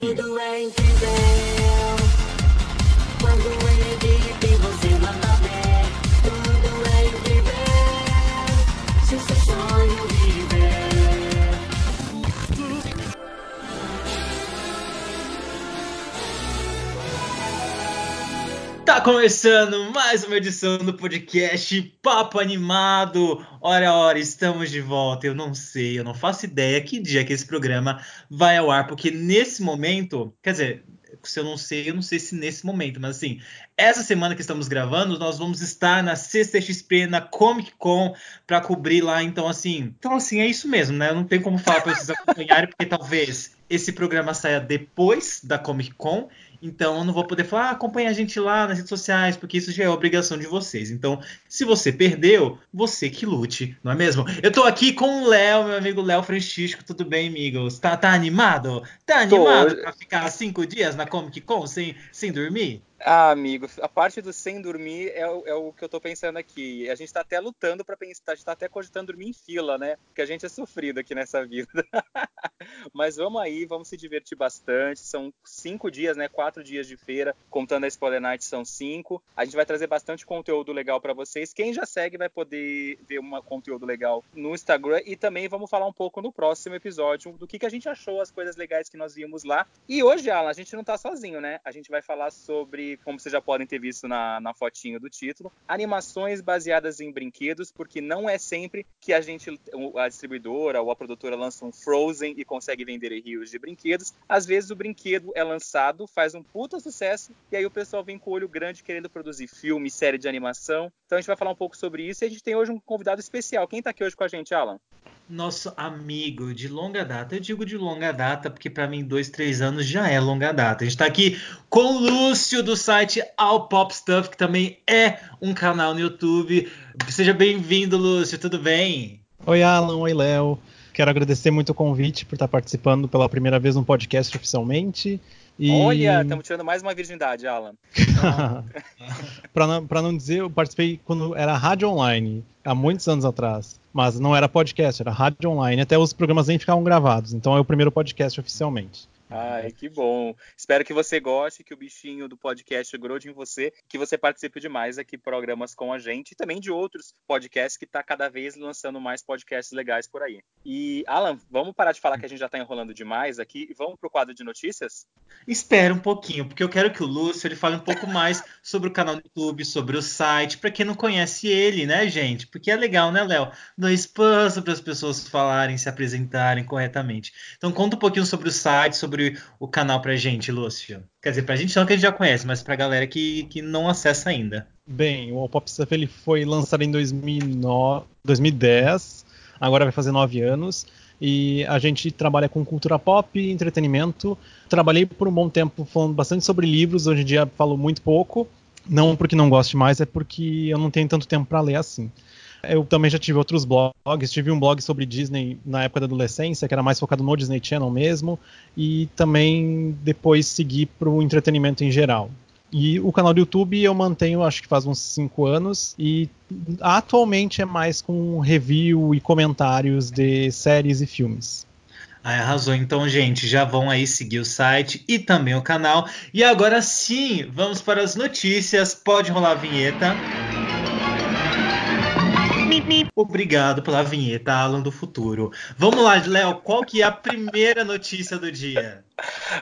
Tudo é incrível Tá começando mais uma edição do podcast Papo Animado. Ora, ora, estamos de volta. Eu não sei, eu não faço ideia que dia que esse programa vai ao ar, porque nesse momento, quer dizer, se eu não sei, eu não sei se nesse momento, mas assim, essa semana que estamos gravando, nós vamos estar na CCXP, na Comic Con, para cobrir lá. Então, assim, então assim, é isso mesmo, né? Não tem como falar para vocês acompanharem, porque talvez esse programa saia depois da Comic Con. Então eu não vou poder falar, ah, acompanha a gente lá nas redes sociais, porque isso já é obrigação de vocês. Então, se você perdeu, você que lute, não é mesmo? Eu tô aqui com o Léo, meu amigo Léo Francisco. Tudo bem, amigos? Tá, tá animado? Tá Tô. animado pra ficar cinco dias na Comic Con sem, sem dormir? Ah, amigo, a parte do sem dormir é, o- é o que eu tô pensando aqui. A gente tá até lutando pra pensar, a gente tá até cogitando dormir em fila, né? Porque a gente é sofrido aqui nessa vida. Mas vamos aí, vamos se divertir bastante. São cinco dias, né? Quatro dias de feira, contando a Spoiler Night são cinco. A gente vai trazer bastante conteúdo legal pra vocês. Quem já segue vai poder ver um conteúdo legal no Instagram e também vamos falar um pouco no próximo episódio do que, que a gente achou, as coisas legais que nós vimos lá. E hoje, Alan, a gente não tá sozinho, né? A gente vai falar sobre, como vocês já podem ter visto na, na fotinho do título, animações baseadas em brinquedos, porque não é sempre que a gente, a distribuidora ou a produtora lança um Frozen e consegue vender rios de brinquedos. Às vezes o brinquedo é lançado, faz um puta sucesso, e aí o pessoal vem com o olho grande querendo produzir filme, série de animação. Então a gente vai falar um pouco sobre isso e a gente tem hoje um convidado especial. Quem tá aqui hoje com a gente, Alan? Nosso amigo de longa data. Eu digo de longa data porque para mim dois, três anos já é longa data. A gente está aqui com o Lúcio do site All Pop Stuff, que também é um canal no YouTube. Seja bem-vindo, Lúcio. Tudo bem? Oi, Alan. Oi, Léo. Quero agradecer muito o convite por estar participando pela primeira vez no podcast oficialmente. E... Olha, estamos tirando mais uma virgindade, Alan. Pra não, pra não dizer, eu participei quando era rádio online, há muitos anos atrás. Mas não era podcast, era rádio online. Até os programas nem ficavam gravados. Então é o primeiro podcast oficialmente. Ai, que bom. Espero que você goste, que o bichinho do podcast grude em você, que você participe de mais aqui programas com a gente e também de outros podcasts que tá cada vez lançando mais podcasts legais por aí. E, Alan, vamos parar de falar que a gente já tá enrolando demais aqui e vamos pro quadro de notícias? Espera um pouquinho, porque eu quero que o Lúcio ele fale um pouco mais sobre o canal do YouTube, sobre o site, para quem não conhece ele, né, gente? Porque é legal, né, Léo? Dar espaço para as pessoas falarem, se apresentarem corretamente. Então conta um pouquinho sobre o site, sobre o canal pra gente, Lúcio. Quer dizer, pra gente não que a gente já conhece, mas pra galera que, que não acessa ainda. Bem, o All Pop Stuff ele foi lançado em 2009, 2010, agora vai fazer nove anos. E a gente trabalha com cultura pop e entretenimento. Trabalhei por um bom tempo falando bastante sobre livros, hoje em dia falo muito pouco. Não porque não goste mais, é porque eu não tenho tanto tempo para ler assim. Eu também já tive outros blogs, tive um blog sobre Disney na época da adolescência, que era mais focado no Disney Channel mesmo, e também depois segui para o entretenimento em geral. E o canal do YouTube eu mantenho, acho que faz uns 5 anos, e atualmente é mais com review e comentários de séries e filmes. Ai, arrasou. Então, gente, já vão aí seguir o site e também o canal. E agora sim, vamos para as notícias. Pode rolar a vinheta. me Obrigado pela vinheta, Alan do Futuro. Vamos lá, Léo, qual que é a primeira notícia do dia?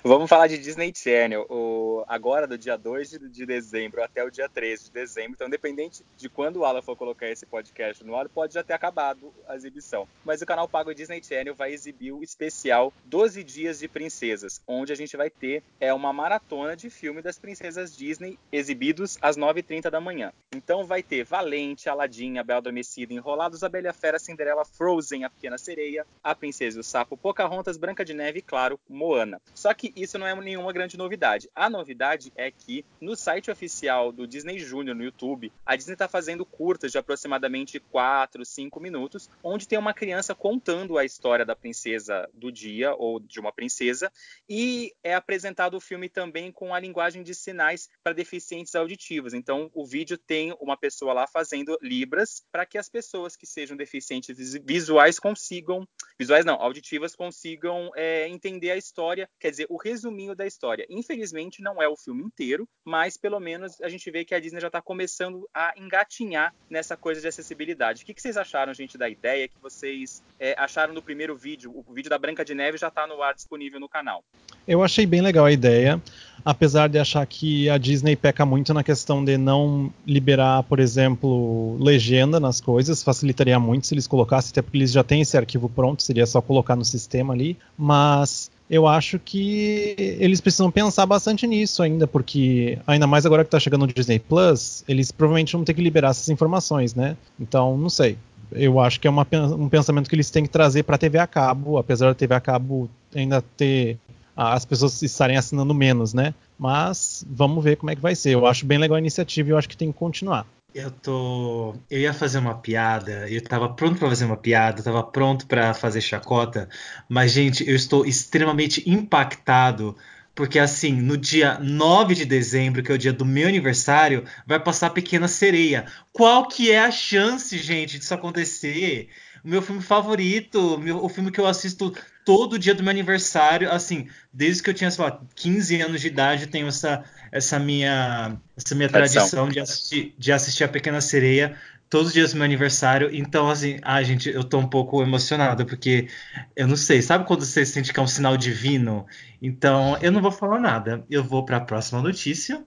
Vamos falar de Disney Channel. O, agora, do dia 2 de, de dezembro até o dia 13 de dezembro. Então, independente de quando o Alan for colocar esse podcast no ar, pode já ter acabado a exibição. Mas o canal pago Disney Channel vai exibir o especial 12 Dias de Princesas, onde a gente vai ter é, uma maratona de filme das princesas Disney exibidos às 9h30 da manhã. Então vai ter Valente, Aladdin, A Bela Adormecida, Enrolados, A Bela Fera, Cinderela, Frozen, A Pequena Sereia, A Princesa e o Sapo, Pocahontas, Branca de Neve e, claro, Moana. Só que isso não é nenhuma grande novidade. A, no- novidade é que no site oficial do Disney Junior no YouTube, a Disney está fazendo curtas de aproximadamente 4, 5 minutos, onde tem uma criança contando a história da princesa do dia ou de uma princesa, e é apresentado o filme também com a linguagem de sinais para deficientes auditivos. Então, o vídeo tem uma pessoa lá fazendo libras para que as pessoas que sejam deficientes visuais consigam, visuais não, auditivas consigam é, entender a história, quer dizer, o resuminho da história. Infelizmente, não é o filme inteiro, mas pelo menos a gente vê que a Disney já está começando a engatinhar nessa coisa de acessibilidade. O que, que vocês acharam, gente, da ideia que vocês é, acharam no primeiro vídeo? O vídeo da Branca de Neve já está no ar disponível no canal. Eu achei bem legal a ideia, apesar de achar que a Disney peca muito na questão de não liberar, por exemplo, legenda nas coisas, facilitaria muito se eles colocassem, até porque eles já têm esse arquivo pronto, seria só colocar no sistema ali, mas eu acho que eles precisam pensar bastante nisso ainda, porque ainda mais agora que está chegando o Disney Plus, eles provavelmente vão ter que liberar essas informações, né? Então, não sei. Eu acho que é uma, um pensamento que eles têm que trazer para a TV a cabo, apesar da TV a cabo ainda ter as pessoas estarem assinando menos, né? Mas vamos ver como é que vai ser. Eu acho bem legal a iniciativa e eu acho que tem que continuar. Eu tô. Eu ia fazer uma piada, eu tava pronto para fazer uma piada, tava pronto para fazer chacota, mas, gente, eu estou extremamente impactado. Porque, assim, no dia 9 de dezembro, que é o dia do meu aniversário, vai passar Pequena Sereia. Qual que é a chance, gente, disso acontecer? O meu filme favorito, meu, o filme que eu assisto todo dia do meu aniversário, assim, desde que eu tinha, sei lá, 15 anos de idade, eu tenho essa, essa minha, essa minha tradição, tradição de, assistir, de assistir a Pequena Sereia todos os dias do meu aniversário. Então, assim, ah, gente, eu tô um pouco emocionado, porque eu não sei, sabe quando você sente que é um sinal divino? Então, eu não vou falar nada. Eu vou para a próxima notícia.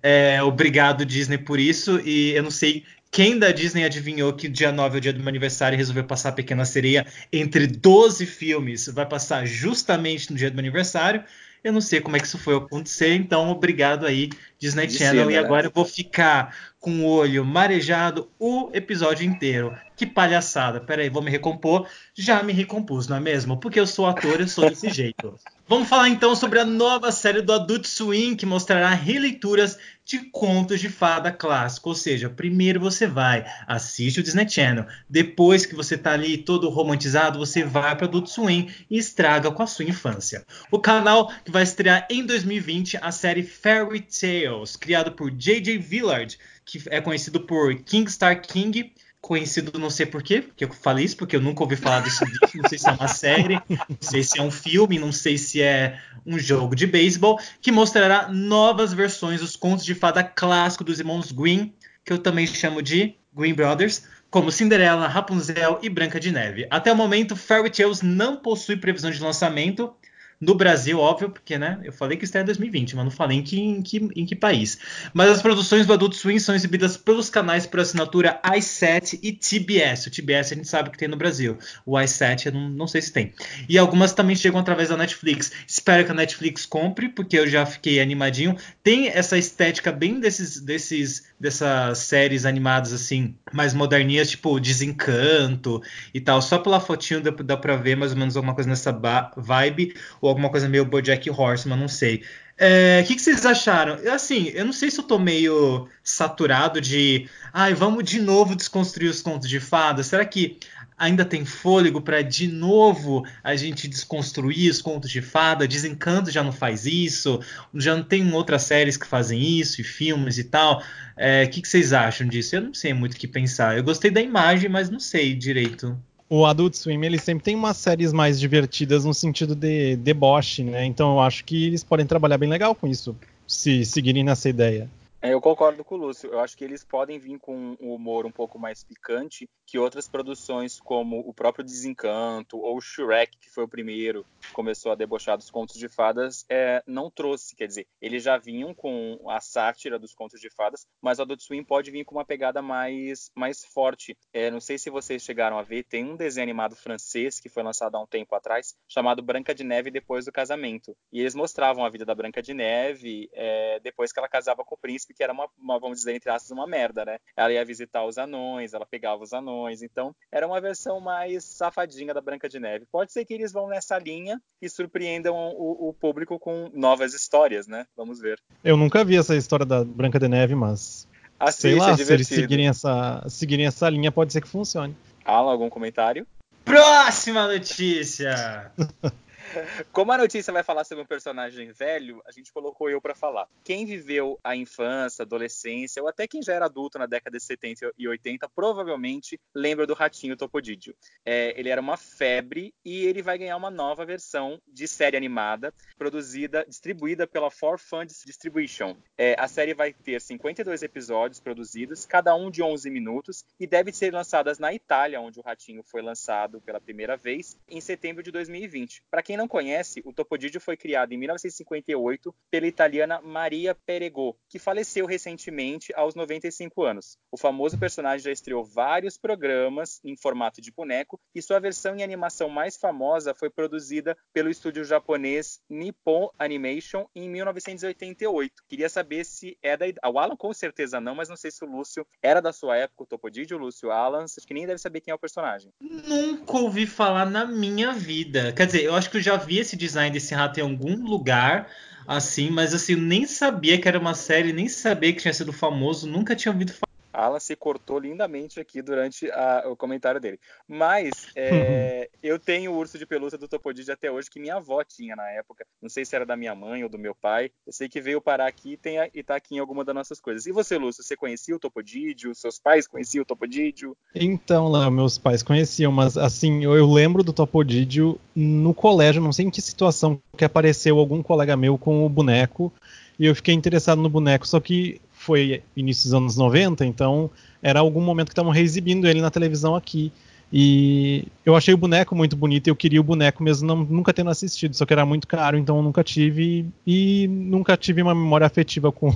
É, obrigado, Disney, por isso. E eu não sei quem da Disney adivinhou que dia 9 é o dia do meu aniversário e resolveu passar a Pequena Sereia entre 12 filmes? Vai passar justamente no dia do meu aniversário. Eu não sei como é que isso foi acontecer, então obrigado aí, Disney Channel. E agora eu vou ficar com o olho marejado o episódio inteiro. Que palhaçada. Peraí, vou me recompor. Já me recompus, não é mesmo? Porque eu sou ator, eu sou desse jeito. Vamos falar então sobre a nova série do Adult Swim, que mostrará releituras de contos de fada clássico. Ou seja, primeiro você vai, assiste o Disney Channel. Depois que você tá ali todo romantizado, você vai para Adult Swim e estraga com a sua infância. O canal que vai estrear em 2020 a série Fairy Tales, criado por J.J. Villard, que é conhecido por King Star King conhecido não sei por quê, porque eu falei isso, porque eu nunca ouvi falar desse bicho, não sei se é uma série, não sei se é um filme, não sei se é um jogo de beisebol, que mostrará novas versões dos contos de fada clássico dos irmãos Green, que eu também chamo de Green Brothers, como Cinderela, Rapunzel e Branca de Neve. Até o momento, Fairy Tales não possui previsão de lançamento, no Brasil, óbvio, porque né, eu falei que está em 2020, mas não falei em que, em, que, em que país. Mas as produções do Adult Swim são exibidas pelos canais por assinatura i7 e TBS. O TBS a gente sabe que tem no Brasil. O i7 eu não, não sei se tem. E algumas também chegam através da Netflix. Espero que a Netflix compre, porque eu já fiquei animadinho. Tem essa estética bem desses, desses dessas séries animadas assim, mais moderninhas, tipo Desencanto e tal. Só pela fotinho dá, dá pra ver mais ou menos alguma coisa nessa vibe, ou alguma coisa meio Bojack Horseman, não sei. O é, que, que, vocês acharam? Assim, eu não sei se eu tô meio saturado de. Ai, vamos de novo desconstruir os contos de fadas. Será que ainda tem fôlego para de novo a gente desconstruir os contos de fada? Desencanto já não faz isso, já não tem outras séries que fazem isso, e filmes e tal. O é, que, que vocês acham disso? Eu não sei muito o que pensar. Eu gostei da imagem, mas não sei direito o Adult Swim ele sempre tem umas séries mais divertidas no sentido de deboche, né? Então eu acho que eles podem trabalhar bem legal com isso, se seguirem nessa ideia. É, eu concordo com o Lúcio. Eu acho que eles podem vir com um humor um pouco mais picante que outras produções, como o próprio Desencanto ou Shrek, que foi o primeiro que começou a debochar dos contos de fadas, é, não trouxe. Quer dizer, eles já vinham com a sátira dos contos de fadas, mas o Adult Swim pode vir com uma pegada mais, mais forte. É, não sei se vocês chegaram a ver, tem um desenho animado francês que foi lançado há um tempo atrás, chamado Branca de Neve depois do casamento. E eles mostravam a vida da Branca de Neve é, depois que ela casava com o príncipe príncipe, que era uma, uma, vamos dizer, entre aspas, uma merda, né? Ela ia visitar os anões, ela pegava os anões, então era uma versão mais safadinha da Branca de Neve. Pode ser que eles vão nessa linha e surpreendam o, o público com novas histórias, né? Vamos ver. Eu nunca vi essa história da Branca de Neve, mas Assiste, sei lá, é se eles seguirem essa, seguirem essa linha, pode ser que funcione. Alan, algum comentário? Próxima notícia! Como a notícia vai falar sobre um personagem velho, a gente colocou eu para falar. Quem viveu a infância, adolescência, ou até quem já era adulto na década de 70 e 80, provavelmente lembra do Ratinho Topodídio. É, ele era uma febre e ele vai ganhar uma nova versão de série animada, produzida, distribuída pela For Funds Distribution. É, a série vai ter 52 episódios produzidos, cada um de 11 minutos, e deve ser lançadas na Itália, onde o Ratinho foi lançado pela primeira vez, em setembro de 2020. Para quem não conhece, o Topodidio foi criado em 1958 pela italiana Maria Perego, que faleceu recentemente aos 95 anos. O famoso personagem já estreou vários programas em formato de boneco e sua versão em animação mais famosa foi produzida pelo estúdio japonês Nippon Animation em 1988. Queria saber se é da o Alan com certeza não, mas não sei se o Lúcio era da sua época, o o Lúcio Alan, acho que nem deve saber quem é o personagem. Nunca ouvi falar na minha vida. Quer dizer, eu acho que eu já vi esse design desse rato em algum lugar, assim, mas assim, nem sabia que era uma série, nem sabia que tinha sido famoso, nunca tinha ouvido falar. Alan se cortou lindamente aqui durante a, o comentário dele. Mas é, eu tenho o urso de pelúcia do Topodid até hoje, que minha avó tinha na época. Não sei se era da minha mãe ou do meu pai. Eu sei que veio parar aqui e, tem, e tá aqui em alguma das nossas coisas. E você, Lúcio, você conhecia o Topodídio? Seus pais conheciam o Topodídio? Então, lá, meus pais conheciam, mas assim, eu, eu lembro do Topodídio no colégio, não sei em que situação que apareceu algum colega meu com o boneco e eu fiquei interessado no boneco, só que foi início dos anos 90, então era algum momento que estavam reexibindo ele na televisão aqui. E eu achei o boneco muito bonito e eu queria o boneco mesmo não, nunca tendo assistido, só que era muito caro, então eu nunca tive e nunca tive uma memória afetiva com,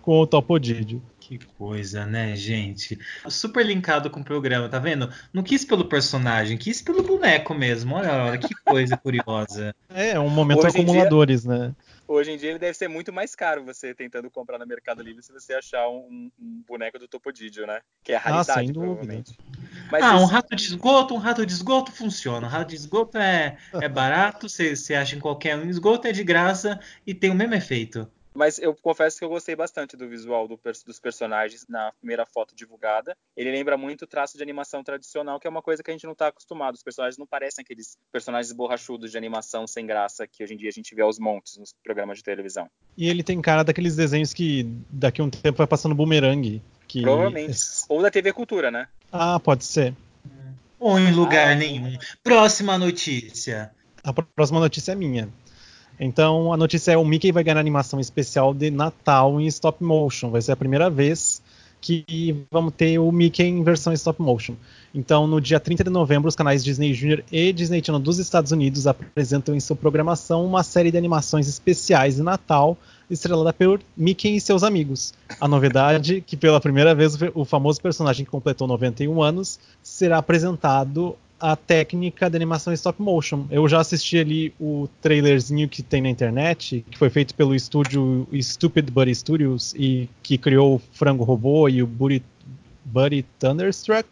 com o Topodídio. Que coisa, né, gente? Super linkado com o programa, tá vendo? Não quis pelo personagem, quis pelo boneco mesmo. Olha, olha que coisa curiosa. É, um momento Hoje acumuladores, dia... né? Hoje em dia ele deve ser muito mais caro você tentando comprar no Mercado Livre se você achar um, um boneco do Topodídio, né? Que é a raridade, ah, sem provavelmente. Mas ah, isso... um rato de esgoto, um rato de esgoto funciona. Um rato de esgoto é, é barato, você, você acha em qualquer um. Esgoto é de graça e tem o mesmo efeito. Mas eu confesso que eu gostei bastante do visual do, dos personagens na primeira foto divulgada. Ele lembra muito o traço de animação tradicional, que é uma coisa que a gente não está acostumado. Os personagens não parecem aqueles personagens borrachudos de animação sem graça que hoje em dia a gente vê aos montes nos programas de televisão. E ele tem cara daqueles desenhos que daqui a um tempo vai passando bumerangue. Que... Provavelmente. Ou da TV Cultura, né? Ah, pode ser. Ou em lugar ah, nenhum. Próxima notícia. A próxima notícia é minha. Então a notícia é o Mickey vai ganhar animação especial de Natal em stop motion. Vai ser a primeira vez que vamos ter o Mickey em versão stop motion. Então, no dia 30 de novembro, os canais Disney Junior e Disney Channel dos Estados Unidos apresentam em sua programação uma série de animações especiais de Natal, estrelada por Mickey e seus amigos. A novidade, que pela primeira vez o famoso personagem que completou 91 anos será apresentado a técnica de animação stop motion. Eu já assisti ali o trailerzinho que tem na internet, que foi feito pelo estúdio Stupid Buddy Studios e que criou o Frango Robô e o Buddy, Buddy Thunderstruck.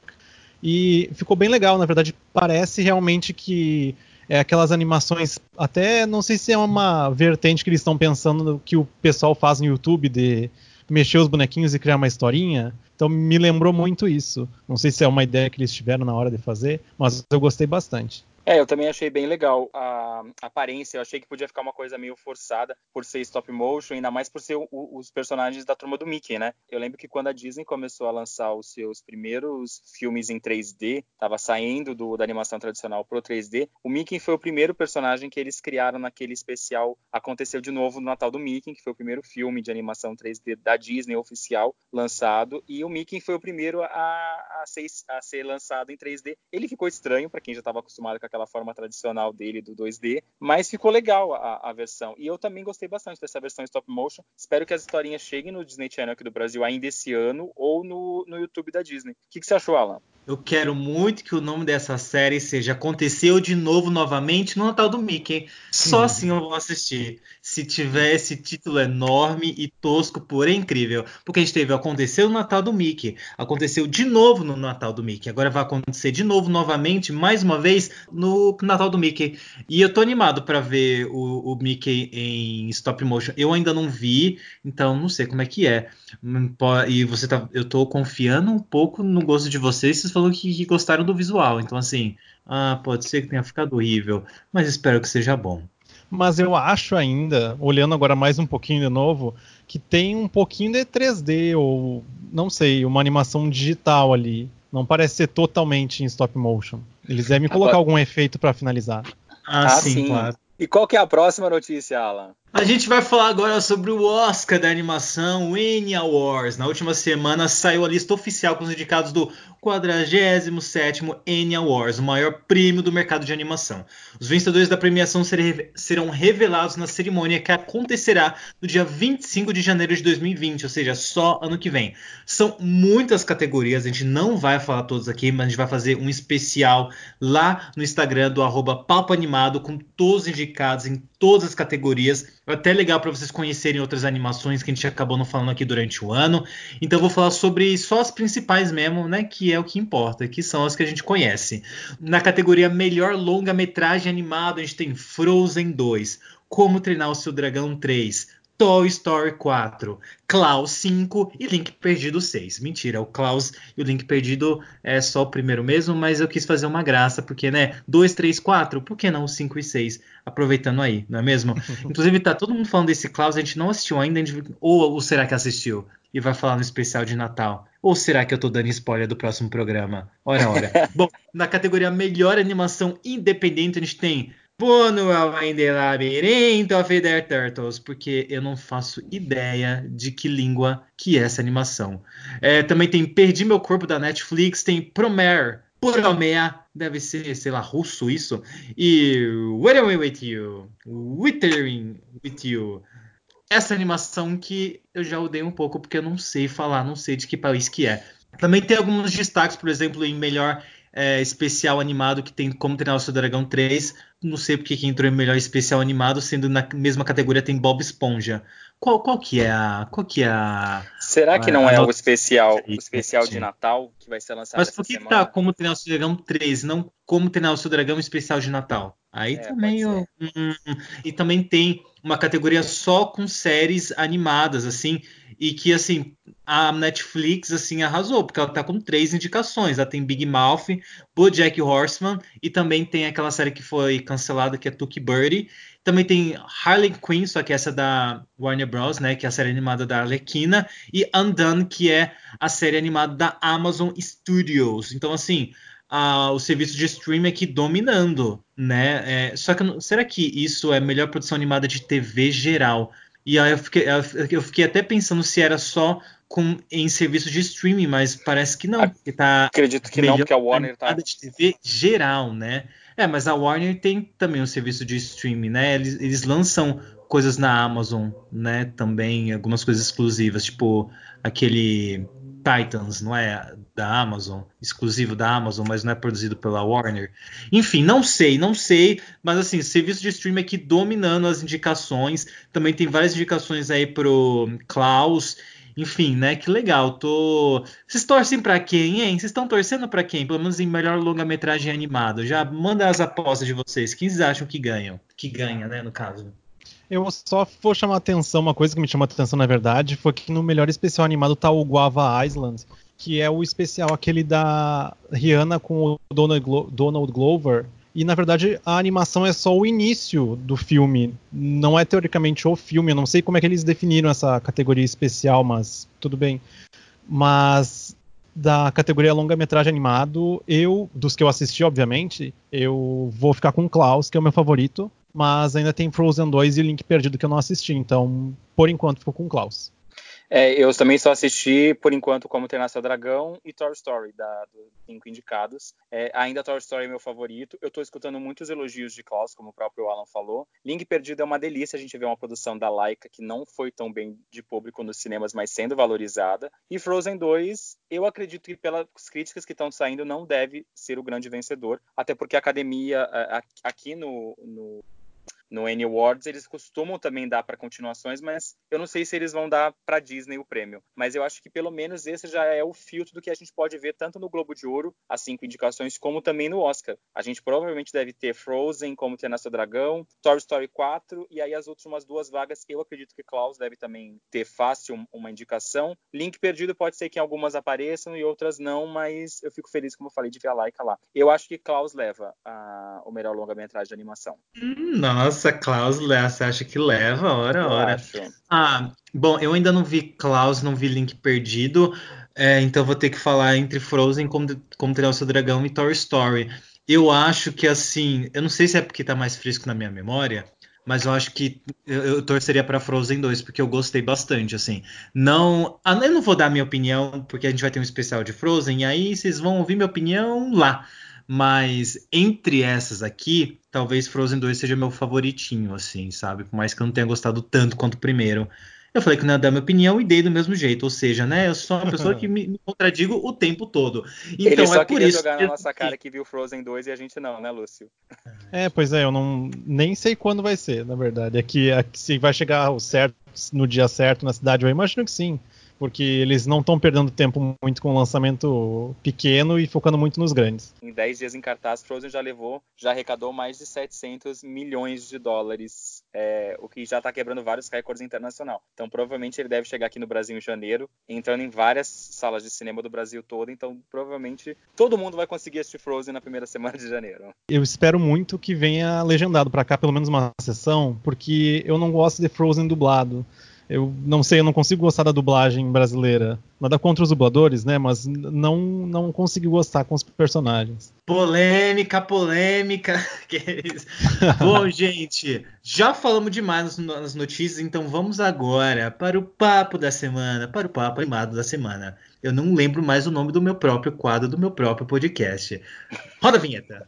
E ficou bem legal, na verdade, parece realmente que é aquelas animações, até não sei se é uma vertente que eles estão pensando que o pessoal faz no YouTube de mexer os bonequinhos e criar uma historinha. Então me lembrou muito isso. Não sei se é uma ideia que eles tiveram na hora de fazer, mas eu gostei bastante. É, eu também achei bem legal a aparência. Eu achei que podia ficar uma coisa meio forçada por ser stop motion, ainda mais por ser o, os personagens da turma do Mickey, né? Eu lembro que quando a Disney começou a lançar os seus primeiros filmes em 3D, tava saindo do, da animação tradicional pro 3D, o Mickey foi o primeiro personagem que eles criaram naquele especial Aconteceu de Novo no Natal do Mickey, que foi o primeiro filme de animação 3D da Disney oficial lançado, e o Mickey foi o primeiro a, a, ser, a ser lançado em 3D. Ele ficou estranho para quem já estava acostumado com aquela forma tradicional dele do 2D, mas ficou legal a, a, versão. E eu também gostei bastante dessa versão stop motion. Espero que as historinhas cheguem no Disney Channel aqui do Brasil ainda esse ano ou no, no YouTube da Disney. O que, que você achou, Alan? Eu quero muito que o nome dessa série seja Aconteceu de Novo Novamente no Natal do Mickey. Só assim eu vou assistir. Se tiver esse título enorme e tosco, porém incrível. Porque a gente teve Aconteceu no Natal do Mickey. Aconteceu de novo no Natal do Mickey. Agora vai acontecer de novo, novamente, mais uma vez, no Natal do Mickey. E eu tô animado pra ver o, o Mickey em stop motion. Eu ainda não vi, então não sei como é que é. Hum, E você tá. Eu tô confiando um pouco no gosto de vocês. Falaram que, que gostaram do visual. Então, assim, ah, pode ser que tenha ficado horrível. Mas espero que seja bom. Mas eu acho ainda, olhando agora mais um pouquinho de novo, que tem um pouquinho de 3D ou não sei, uma animação digital ali. Não parece ser totalmente em stop motion. Eles devem colocar Agora- algum efeito pra finalizar. Ah, Ah, sim, sim. claro. E qual que é a próxima notícia, Alan? A gente vai falar agora sobre o Oscar da animação, o Annie Awards. Na última semana saiu a lista oficial com os indicados do 47º Annie Awards, o maior prêmio do mercado de animação. Os vencedores da premiação ser- serão revelados na cerimônia que acontecerá no dia 25 de janeiro de 2020, ou seja, só ano que vem. São muitas categorias, a gente não vai falar todos aqui, mas a gente vai fazer um especial lá no Instagram do arroba Animado com todos os indicados em todas as categorias. Até legal para vocês conhecerem outras animações que a gente acabou não falando aqui durante o ano. Então vou falar sobre só as principais mesmo, né? Que é o que importa, que são as que a gente conhece. Na categoria Melhor Longa-Metragem Animado, a gente tem Frozen 2, Como Treinar o Seu Dragão 3, Toy Story 4, Klaus 5 e Link Perdido 6. Mentira, o Klaus e o Link Perdido é só o primeiro mesmo, mas eu quis fazer uma graça, porque, né? 2, 3, 4, por que não 5 e 6? Aproveitando aí, não é mesmo? Inclusive, tá todo mundo falando desse Klaus, a gente não assistiu ainda, gente- ou, ou será que assistiu? E vai falar no especial de Natal. Ou será que eu tô dando spoiler do próximo programa? Ora, ora. Bom, na categoria Melhor Animação Independente, a gente tem Bono in the Labyrinth of the Turtles, porque eu não faço ideia de que língua que é essa animação. É, também tem Perdi Meu Corpo da Netflix, tem Promer, Promea, deve ser, sei lá, russo isso, e Withering With You, Withering With You. Essa animação que eu já odeio um pouco, porque eu não sei falar, não sei de que país que é. Também tem alguns destaques, por exemplo, em melhor é, especial animado que tem Como Treinar o Seu Dragão 3. Não sei porque que entrou em melhor especial animado, sendo na mesma categoria tem Bob Esponja. Qual, qual que é a. Qual que é a. Será que não é o especial, o especial de. Natal que vai ser lançado Mas por que, que tá Como Treinar o Seu Dragão 3, não Como Treinar o Seu Dragão especial de Natal? Aí É, também. eu- hum, e também tem uma categoria só com séries animadas, assim, e que, assim, a Netflix, assim, arrasou, porque ela tá com três indicações. Ela tem Big Mouth, BoJack Horseman, e também tem aquela série que foi cancelada, que é Tuki Birdie. Também tem Harley Quinn, só que essa é da Warner Bros., né, que é a série animada da Arlequina, e Undone, que é a série animada da Amazon Studios. Então, assim, a- o serviço de streaming aqui dominando, né? É, só que será que isso é a melhor produção animada de TV geral? E aí eu fiquei, eu fiquei até pensando se era só com, em serviço de streaming, mas parece que não, porque tá Acredito que não, porque a Warner tá. de TV geral, né? É, mas a Warner tem também um serviço de streaming, né? Eles, eles lançam coisas na Amazon, né? Também algumas coisas exclusivas, tipo aquele Titans, não é da Amazon, exclusivo da Amazon, mas não é produzido pela Warner. Enfim, não sei, não sei, mas assim, serviço de streaming aqui dominando as indicações. Também tem várias indicações aí pro Klaus. Enfim, né? Que legal. Tô. Vocês torcem pra quem, hein? Vocês estão torcendo pra quem? Pelo menos em melhor longa-metragem animado. Já manda as apostas de vocês. Quem vocês acham que ganham? Que ganha, né? No caso. Eu só vou chamar atenção, uma coisa que me chamou atenção na verdade, foi que no melhor especial animado tá o Guava Island, que é o especial aquele da Rihanna com o Donald, Glo- Donald Glover. E na verdade a animação é só o início do filme, não é teoricamente o filme. Eu não sei como é que eles definiram essa categoria especial, mas tudo bem. Mas da categoria longa-metragem animado, eu, dos que eu assisti, obviamente, eu vou ficar com Klaus, que é o meu favorito, mas ainda tem Frozen 2 e Link Perdido que eu não assisti, então, por enquanto, ficou com Klaus. É, eu também só assisti, por enquanto, Como Treinar Seu Dragão e Toy Story, da, dos cinco indicados. É, ainda Toy Story é meu favorito. Eu tô escutando muitos elogios de Klaus, como o próprio Alan falou. Link Perdido é uma delícia a gente ver uma produção da Laika que não foi tão bem de público nos cinemas, mas sendo valorizada. E Frozen 2, eu acredito que pelas críticas que estão saindo, não deve ser o grande vencedor. Até porque a academia, aqui no, no no Annie Awards, eles costumam também dar para continuações, mas eu não sei se eles vão dar para Disney o prêmio. Mas eu acho que pelo menos esse já é o filtro do que a gente pode ver tanto no Globo de Ouro, as cinco indicações, como também no Oscar. A gente provavelmente deve ter Frozen, como ter Nasce Dragão, Toy Story 4, e aí as últimas duas vagas, eu acredito que Klaus deve também ter fácil uma indicação. Link Perdido pode ser que algumas apareçam e outras não, mas eu fico feliz, como eu falei, de ver a Laika lá. Eu acho que Klaus leva a, o melhor longa-metragem de animação. Hum, nossa, essa cláusula, você acha que leva? Hora, hora. Ah, bom, eu ainda não vi Klaus, não vi Link Perdido, é, então vou ter que falar entre Frozen, Como, como Treinar o Seu Dragão e Toy Story. Eu acho que, assim, eu não sei se é porque tá mais fresco na minha memória, mas eu acho que eu, eu torceria para Frozen 2, porque eu gostei bastante, assim. Não, ah, eu não vou dar minha opinião, porque a gente vai ter um especial de Frozen, e aí vocês vão ouvir minha opinião lá. Mas entre essas aqui, talvez Frozen 2 seja meu favoritinho, assim, sabe? Por mais que eu não tenha gostado tanto quanto o primeiro. Eu falei que não ia dar minha opinião e dei do mesmo jeito. Ou seja, né? Eu sou uma pessoa que me, me contradigo o tempo todo. Então Ele só é por isso. jogar que... na nossa cara que viu Frozen 2 e a gente não, né, Lúcio? É, pois é, eu não nem sei quando vai ser, na verdade. É que, é que se vai chegar o certo no dia certo na cidade, eu imagino que sim porque eles não estão perdendo tempo muito com o lançamento pequeno e focando muito nos grandes. Em 10 dias em cartaz, Frozen já levou, já arrecadou mais de 700 milhões de dólares, é, o que já está quebrando vários recordes internacional. Então, provavelmente ele deve chegar aqui no Brasil em janeiro, entrando em várias salas de cinema do Brasil todo. Então, provavelmente todo mundo vai conseguir assistir Frozen na primeira semana de janeiro. Eu espero muito que venha legendado para cá, pelo menos uma sessão, porque eu não gosto de Frozen dublado. Eu não sei, eu não consigo gostar da dublagem brasileira. Nada contra os dubladores, né? Mas não, não consigo gostar com os personagens. Polêmica, polêmica. Bom, gente, já falamos demais nas notícias, então vamos agora para o papo da semana, para o papo animado da semana. Eu não lembro mais o nome do meu próprio quadro, do meu próprio podcast. Roda a vinheta.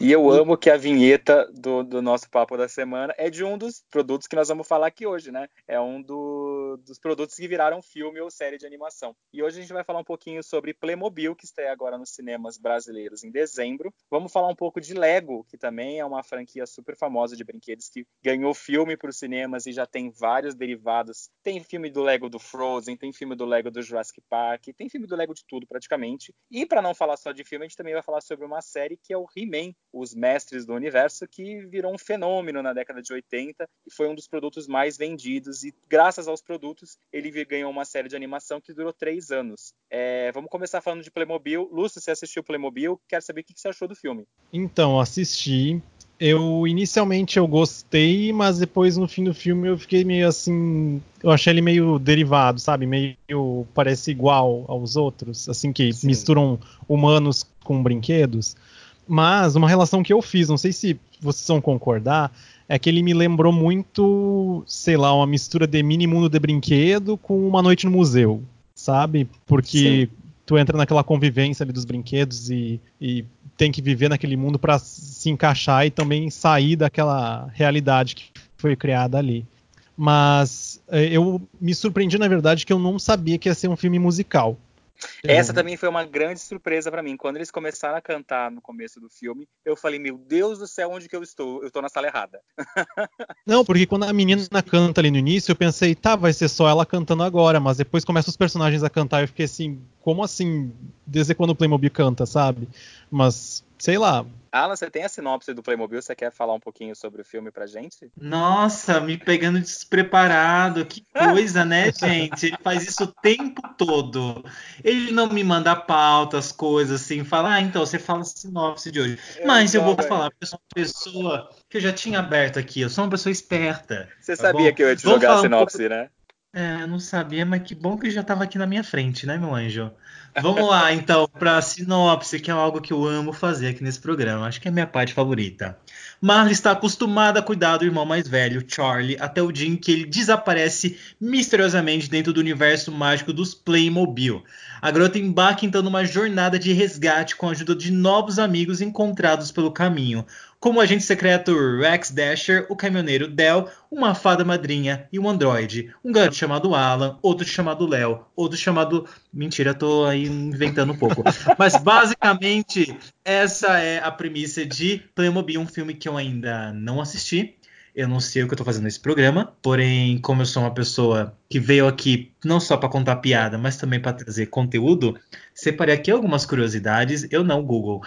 E eu amo que a vinheta do, do, nosso papo da semana é de um dos produtos que nós vamos falar aqui hoje, né? É um do, dos produtos que viraram filme ou série de animação. E hoje a gente vai falar um pouquinho sobre Playmobil, que estreia agora nos cinemas brasileiros em dezembro. Vamos falar um pouco de Lego, que também é uma franquia super famosa de brinquedos que ganhou filme para os cinemas e já tem vários derivados. Tem filme do Lego do Frozen, tem filme do Lego do Jurassic Park, tem filme do Lego de tudo praticamente. E para não falar só de filme, a gente também vai falar sobre uma série que é o He-Man os Mestres do Universo, que virou um fenômeno na década de 80 e foi um dos produtos mais vendidos. E graças aos produtos, ele ganhou uma série de animação que durou três anos. É, vamos começar falando de Playmobil. Lúcio, você assistiu Playmobil? Quero saber o que você achou do filme. Então, assisti. Eu inicialmente eu gostei, mas depois no fim do filme eu fiquei meio assim, eu achei ele meio derivado, sabe? Meio parece igual aos outros, assim que Sim. misturam humanos com brinquedos. Mas uma relação que eu fiz, não sei se vocês vão concordar, é que ele me lembrou muito, sei lá, uma mistura de mini mundo de brinquedo com uma noite no museu, sabe? Porque Sim. tu entra naquela convivência ali dos brinquedos e, e tem que viver naquele mundo para se encaixar e também sair daquela realidade que foi criada ali. Mas eh, eu me surpreendi, na verdade, que eu não sabia que ia ser um filme musical. Essa também foi uma grande surpresa para mim. Quando eles começaram a cantar no começo do filme, eu falei: Meu Deus do céu, onde que eu estou? Eu estou na sala errada. Não, porque quando a menina canta ali no início, eu pensei: Tá, vai ser só ela cantando agora. Mas depois começam os personagens a cantar e eu fiquei assim: Como assim? Desde quando o Playmobil canta, sabe? Mas sei lá. Alan, você tem a sinopse do Playmobil? Você quer falar um pouquinho sobre o filme pra gente? Nossa, me pegando despreparado. Que coisa, né, gente? Ele faz isso o tempo todo. Ele não me manda pauta, as coisas assim, fala, ah, então você fala a sinopse de hoje. Eu Mas eu vou falar, porque eu sou uma pessoa que eu já tinha aberto aqui, eu sou uma pessoa esperta. Você tá sabia bom? que eu ia te jogar a sinopse, um pouco... né? É, não sabia, mas que bom que já estava aqui na minha frente, né, meu anjo? Vamos lá, então, para a sinopse, que é algo que eu amo fazer aqui nesse programa. Acho que é a minha parte favorita. Marley está acostumada a cuidar do irmão mais velho, Charlie, até o dia em que ele desaparece misteriosamente dentro do universo mágico dos Playmobil. A garota embarca então numa jornada de resgate com a ajuda de novos amigos encontrados pelo caminho, como o agente secreto Rex Dasher, o caminhoneiro Del, uma fada madrinha e um androide. Um garoto chamado Alan, outro chamado Léo, outro chamado. Mentira, tô aí inventando um pouco. Mas basicamente, essa é a premissa de Playmobil, um filme que eu ainda não assisti. Eu não sei o que eu tô fazendo nesse programa, porém, como eu sou uma pessoa que veio aqui não só para contar piada, mas também para trazer conteúdo, separei aqui algumas curiosidades. Eu não, Google.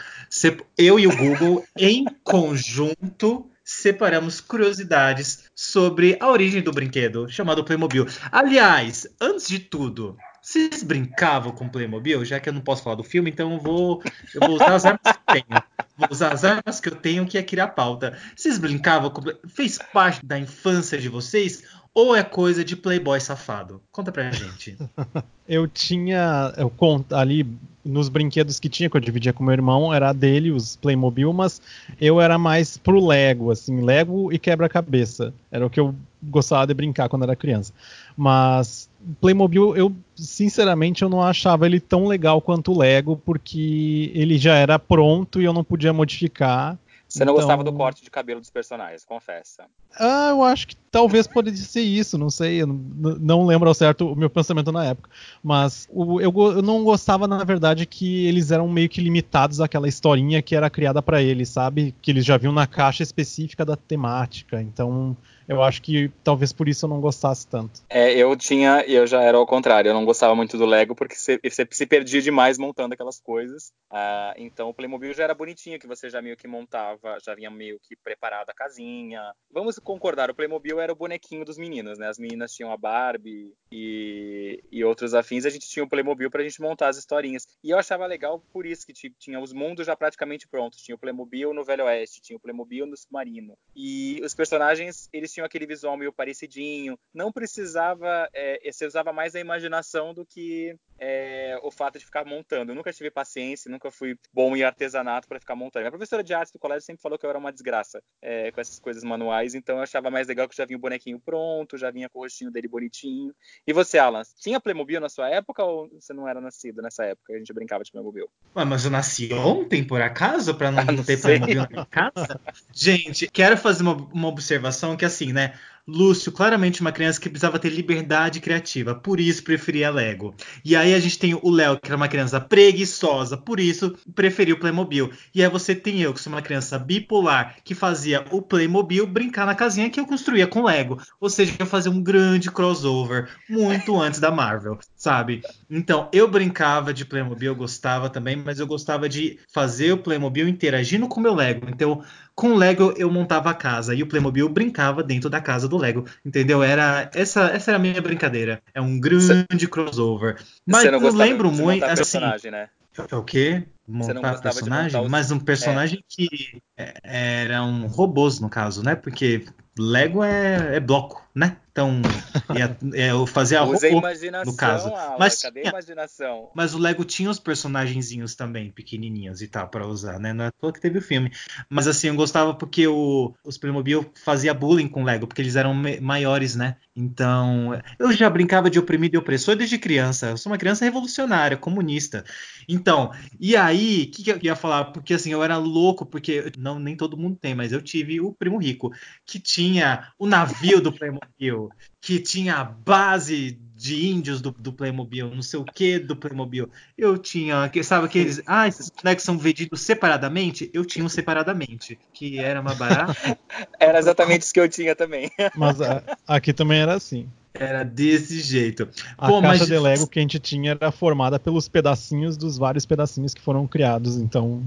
Eu e o Google, em conjunto, separamos curiosidades sobre a origem do brinquedo chamado Playmobil. Aliás, antes de tudo, vocês brincavam com Playmobil? Já que eu não posso falar do filme, então eu vou, eu vou usar as armas que eu tenho. Vou usar as armas que eu tenho, que é criar pauta. Vocês brincavam com. Fez parte da infância de vocês? Ou é coisa de playboy safado? Conta pra gente. eu tinha. Eu conto ali nos brinquedos que tinha, que eu dividia com meu irmão, era dele, os Playmobil, mas eu era mais pro Lego, assim, Lego e quebra-cabeça. Era o que eu gostava de brincar quando era criança. Mas Playmobil, eu sinceramente eu não achava ele tão legal quanto o Lego, porque ele já era pronto e eu não podia modificar. Você não então... gostava do corte de cabelo dos personagens, confessa. Ah, eu acho que talvez poderia ser isso, não sei, eu não, não lembro ao certo o meu pensamento na época. Mas o, eu, eu, não gostava, na verdade, que eles eram meio que limitados àquela historinha que era criada para eles, sabe? Que eles já viam na caixa específica da temática. Então, eu acho que talvez por isso eu não gostasse tanto. É, eu tinha, eu já era ao contrário, eu não gostava muito do Lego porque você, se perdia demais montando aquelas coisas. Uh, então o Playmobil já era bonitinho, que você já meio que montava, já vinha meio que preparado a casinha. Vamos concordar, o Playmobil era o bonequinho dos meninos, né? As meninas tinham a Barbie e, e outros afins, a gente tinha o Playmobil pra gente montar as historinhas. E eu achava legal por isso que tinha os mundos já praticamente prontos. Tinha o Playmobil no Velho Oeste, tinha o Playmobil no Submarino. E os personagens, eles tinham aquele visual meio parecidinho. Não precisava, é, você usava mais a imaginação do que é, o fato de ficar montando. Eu nunca tive paciência, nunca fui bom em artesanato para ficar montando. A professora de arte do colégio sempre falou que eu era uma desgraça é, com essas coisas manuais, então eu achava mais legal que já vinha o bonequinho pronto, já vinha com o rostinho dele bonitinho. E você, Alan, tinha Playmobil na sua época ou você não era nascido nessa época? A gente brincava de Playmobil. Ué, mas eu nasci ontem, por acaso, para não, não ter Playmobil na minha casa? gente, quero fazer uma, uma observação que assim, né? Lúcio, claramente uma criança que precisava ter liberdade criativa, por isso preferia Lego. E aí a gente tem o Léo, que era uma criança preguiçosa, por isso preferiu Playmobil. E aí você tem eu, que sou uma criança bipolar, que fazia o Playmobil brincar na casinha que eu construía com Lego. Ou seja, eu fazia um grande crossover, muito antes da Marvel, sabe? Então, eu brincava de Playmobil, eu gostava também, mas eu gostava de fazer o Playmobil interagindo com o meu Lego. Então, com o Lego eu montava a casa e o Playmobil brincava dentro da casa do Lego, entendeu? Era essa, essa era a minha brincadeira. É um grande crossover. Mas eu lembro muito assim. Personagem, né? É o quê? Montar personagem? Montar os... Mas um personagem é. que eram robôs, no caso, né? Porque Lego é, é bloco, né? Então, é, é, fazer a imaginação, no caso. Aula, mas cadê a imaginação? Mas o Lego tinha os personagenzinhos também, pequenininhos e tal, para usar, né? Não é à toa que teve o filme. Mas assim, eu gostava porque o, os Playmobil fazia bullying com o Lego, porque eles eram maiores, né? Então, eu já brincava de oprimido e opressor desde criança. Eu sou uma criança revolucionária, comunista. Então, e aí, o que, que, eu ia falar? Porque assim, eu era louco, porque não nem todo mundo tem, mas eu tive o primo rico, que tinha o navio do Playmobil, que tinha a base de índios do, do Playmobil, não sei o que do Playmobil. Eu tinha, sabe aqueles, ah, esses bonecos são vendidos separadamente? Eu tinha um separadamente, que era uma barata. era exatamente isso que eu tinha também. Mas a, aqui também era assim. Era desse jeito. A Pô, caixa mas... de Lego que a gente tinha era formada pelos pedacinhos dos vários pedacinhos que foram criados, então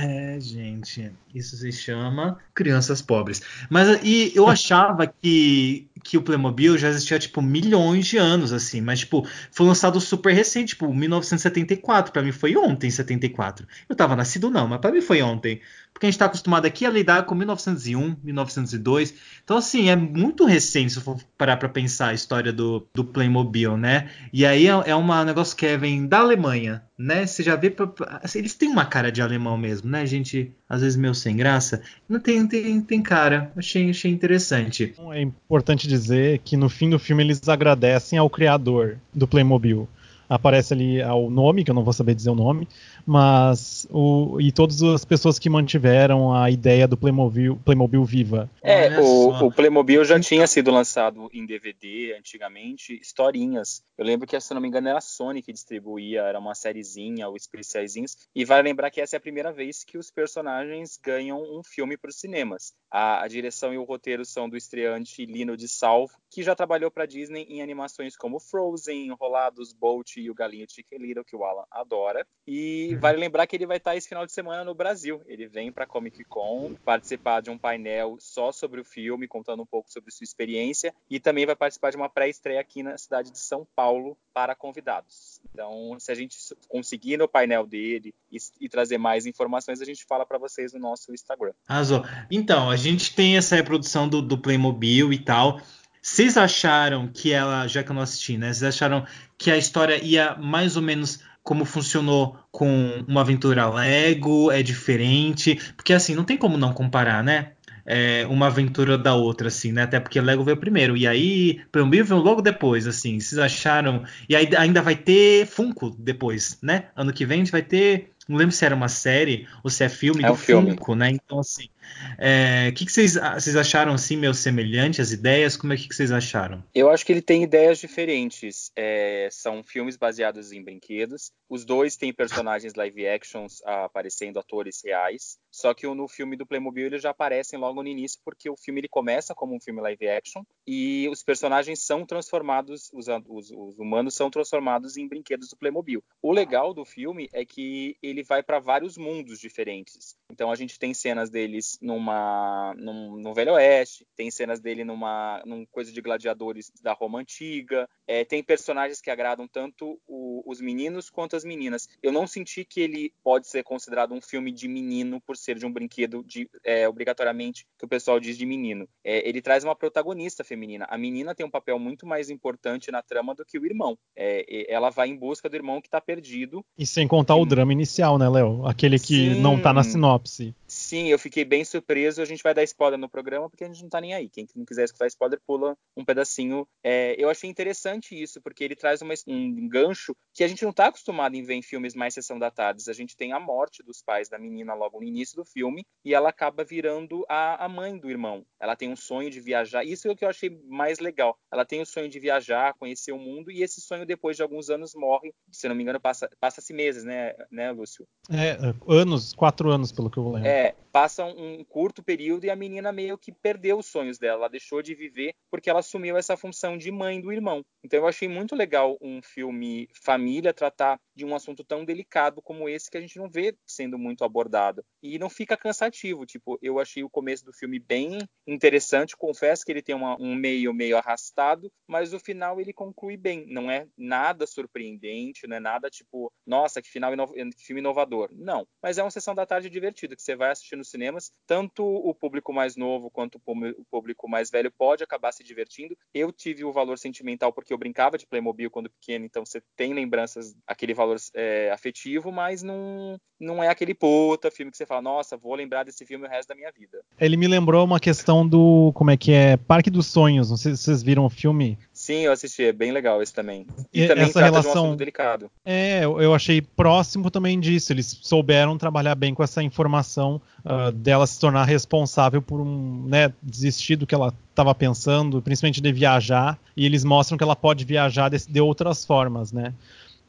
é, gente, isso se chama crianças pobres. Mas e eu achava que, que o Playmobil já existia tipo milhões de anos assim, mas tipo, foi lançado super recente, tipo, 1974, para mim foi ontem, 74. Eu tava nascido não, mas para mim foi ontem. Porque a gente está acostumado aqui a lidar com 1901, 1902. Então, assim, é muito recente se for parar para pensar a história do, do Playmobil, né? E aí é, é um negócio que vem da Alemanha, né? Você já vê. Assim, eles têm uma cara de alemão mesmo, né, gente? Às vezes meio sem graça. Não tem, tem, tem cara. Achei, achei interessante. É importante dizer que no fim do filme eles agradecem ao criador do Playmobil aparece ali o nome, que eu não vou saber dizer o nome, mas o, e todas as pessoas que mantiveram a ideia do Playmobil, Playmobil viva. É, o, o, Playmobil já tinha sido lançado em DVD antigamente, historinhas. Eu lembro que, se não me engano, era a Sony que distribuía, era uma sériezinha ou especiaizinhos. E vale lembrar que essa é a primeira vez que os personagens ganham um filme para os cinemas. A, a, direção e o roteiro são do estreante Lino de Salvo, que já trabalhou para Disney em animações como Frozen, Enrolados, Bolt e o Galinho Chicken Little, que o Alan adora. E uhum. vale lembrar que ele vai estar esse final de semana no Brasil. Ele vem para Comic Con participar de um painel só sobre o filme, contando um pouco sobre sua experiência, e também vai participar de uma pré-estreia aqui na cidade de São Paulo para convidados. Então, se a gente conseguir no painel dele e, e trazer mais informações, a gente fala para vocês no nosso Instagram. Arrasou. Então, a gente tem essa reprodução do, do Playmobil e tal. Vocês acharam que ela, já que eu não assisti, né? Vocês acharam que a história ia mais ou menos como funcionou com uma aventura Lego? É diferente? Porque assim, não tem como não comparar, né? É, uma aventura da outra, assim, né? Até porque Lego veio primeiro. E aí, Playmobil veio logo depois, assim. Vocês acharam. E aí ainda vai ter Funko depois, né? Ano que vem a gente vai ter. Não lembro se era uma série ou se é filme é do um filme. Funko, né? Então, assim. O é, que, que vocês, vocês acharam assim, meio semelhante as ideias? Como é que, que vocês acharam? Eu acho que ele tem ideias diferentes. É, são filmes baseados em brinquedos. Os dois têm personagens live actions ah, aparecendo atores reais. Só que no filme do Playmobil eles já aparecem logo no início, porque o filme ele começa como um filme live action e os personagens são transformados, os, os, os humanos são transformados em brinquedos do Playmobil. O legal do filme é que ele vai para vários mundos diferentes. Então a gente tem cenas deles numa num, no Velho Oeste, tem cenas dele numa num coisa de gladiadores da Roma antiga, é, tem personagens que agradam tanto o, os meninos quanto as meninas. Eu não senti que ele pode ser considerado um filme de menino por ser de um brinquedo de é, obrigatoriamente que o pessoal diz de menino. É, ele traz uma protagonista feminina. A menina tem um papel muito mais importante na trama do que o irmão. É, ela vai em busca do irmão que está perdido. E sem contar e... o drama inicial, né, Léo? Aquele que Sim. não está na sinopse. Sim, eu fiquei bem surpreso. A gente vai dar spoiler no programa porque a gente não tá nem aí. Quem não quiser escutar spoiler, pula um pedacinho. É, eu achei interessante isso, porque ele traz uma, um gancho que a gente não tá acostumado em ver em filmes mais sessão da tarde. A gente tem a morte dos pais da menina logo no início do filme e ela acaba virando a, a mãe do irmão. Ela tem um sonho de viajar. Isso é o que eu achei mais legal. Ela tem o sonho de viajar, conhecer o mundo e esse sonho depois de alguns anos morre. Se não me engano, passa-se passa meses, né, né, Lúcio? É, anos, quatro anos, pelo que eu lembro. É, passa um curto período e a menina meio que perdeu os sonhos dela, ela deixou de viver porque ela assumiu essa função de mãe do irmão. Então eu achei muito legal um filme família tratar de um assunto tão delicado como esse que a gente não vê sendo muito abordado. E não fica cansativo, tipo, eu achei o começo do filme bem interessante, confesso que ele tem uma, um meio meio arrastado, mas o final ele conclui bem, não é nada surpreendente, não é nada tipo, nossa, que final que filme inovador. Não, mas é uma sessão da tarde divertida que você vai assistir nos cinemas, tanto o público mais novo quanto o público mais velho pode acabar se divertindo. Eu tive o valor sentimental porque eu brincava de Playmobil quando pequeno, então você tem lembranças, aquele valor é, afetivo, mas não, não é aquele puta filme que você fala, nossa, vou lembrar desse filme o resto da minha vida. Ele me lembrou uma questão do, como é que é, Parque dos Sonhos, não sei se vocês viram o filme. Sim, eu assisti, é bem legal esse também. E, e também essa relação, de um delicado. É, eu achei próximo também disso. Eles souberam trabalhar bem com essa informação uh, dela se tornar responsável por um, né, desistir do que ela estava pensando, principalmente de viajar. E eles mostram que ela pode viajar de, de outras formas, né?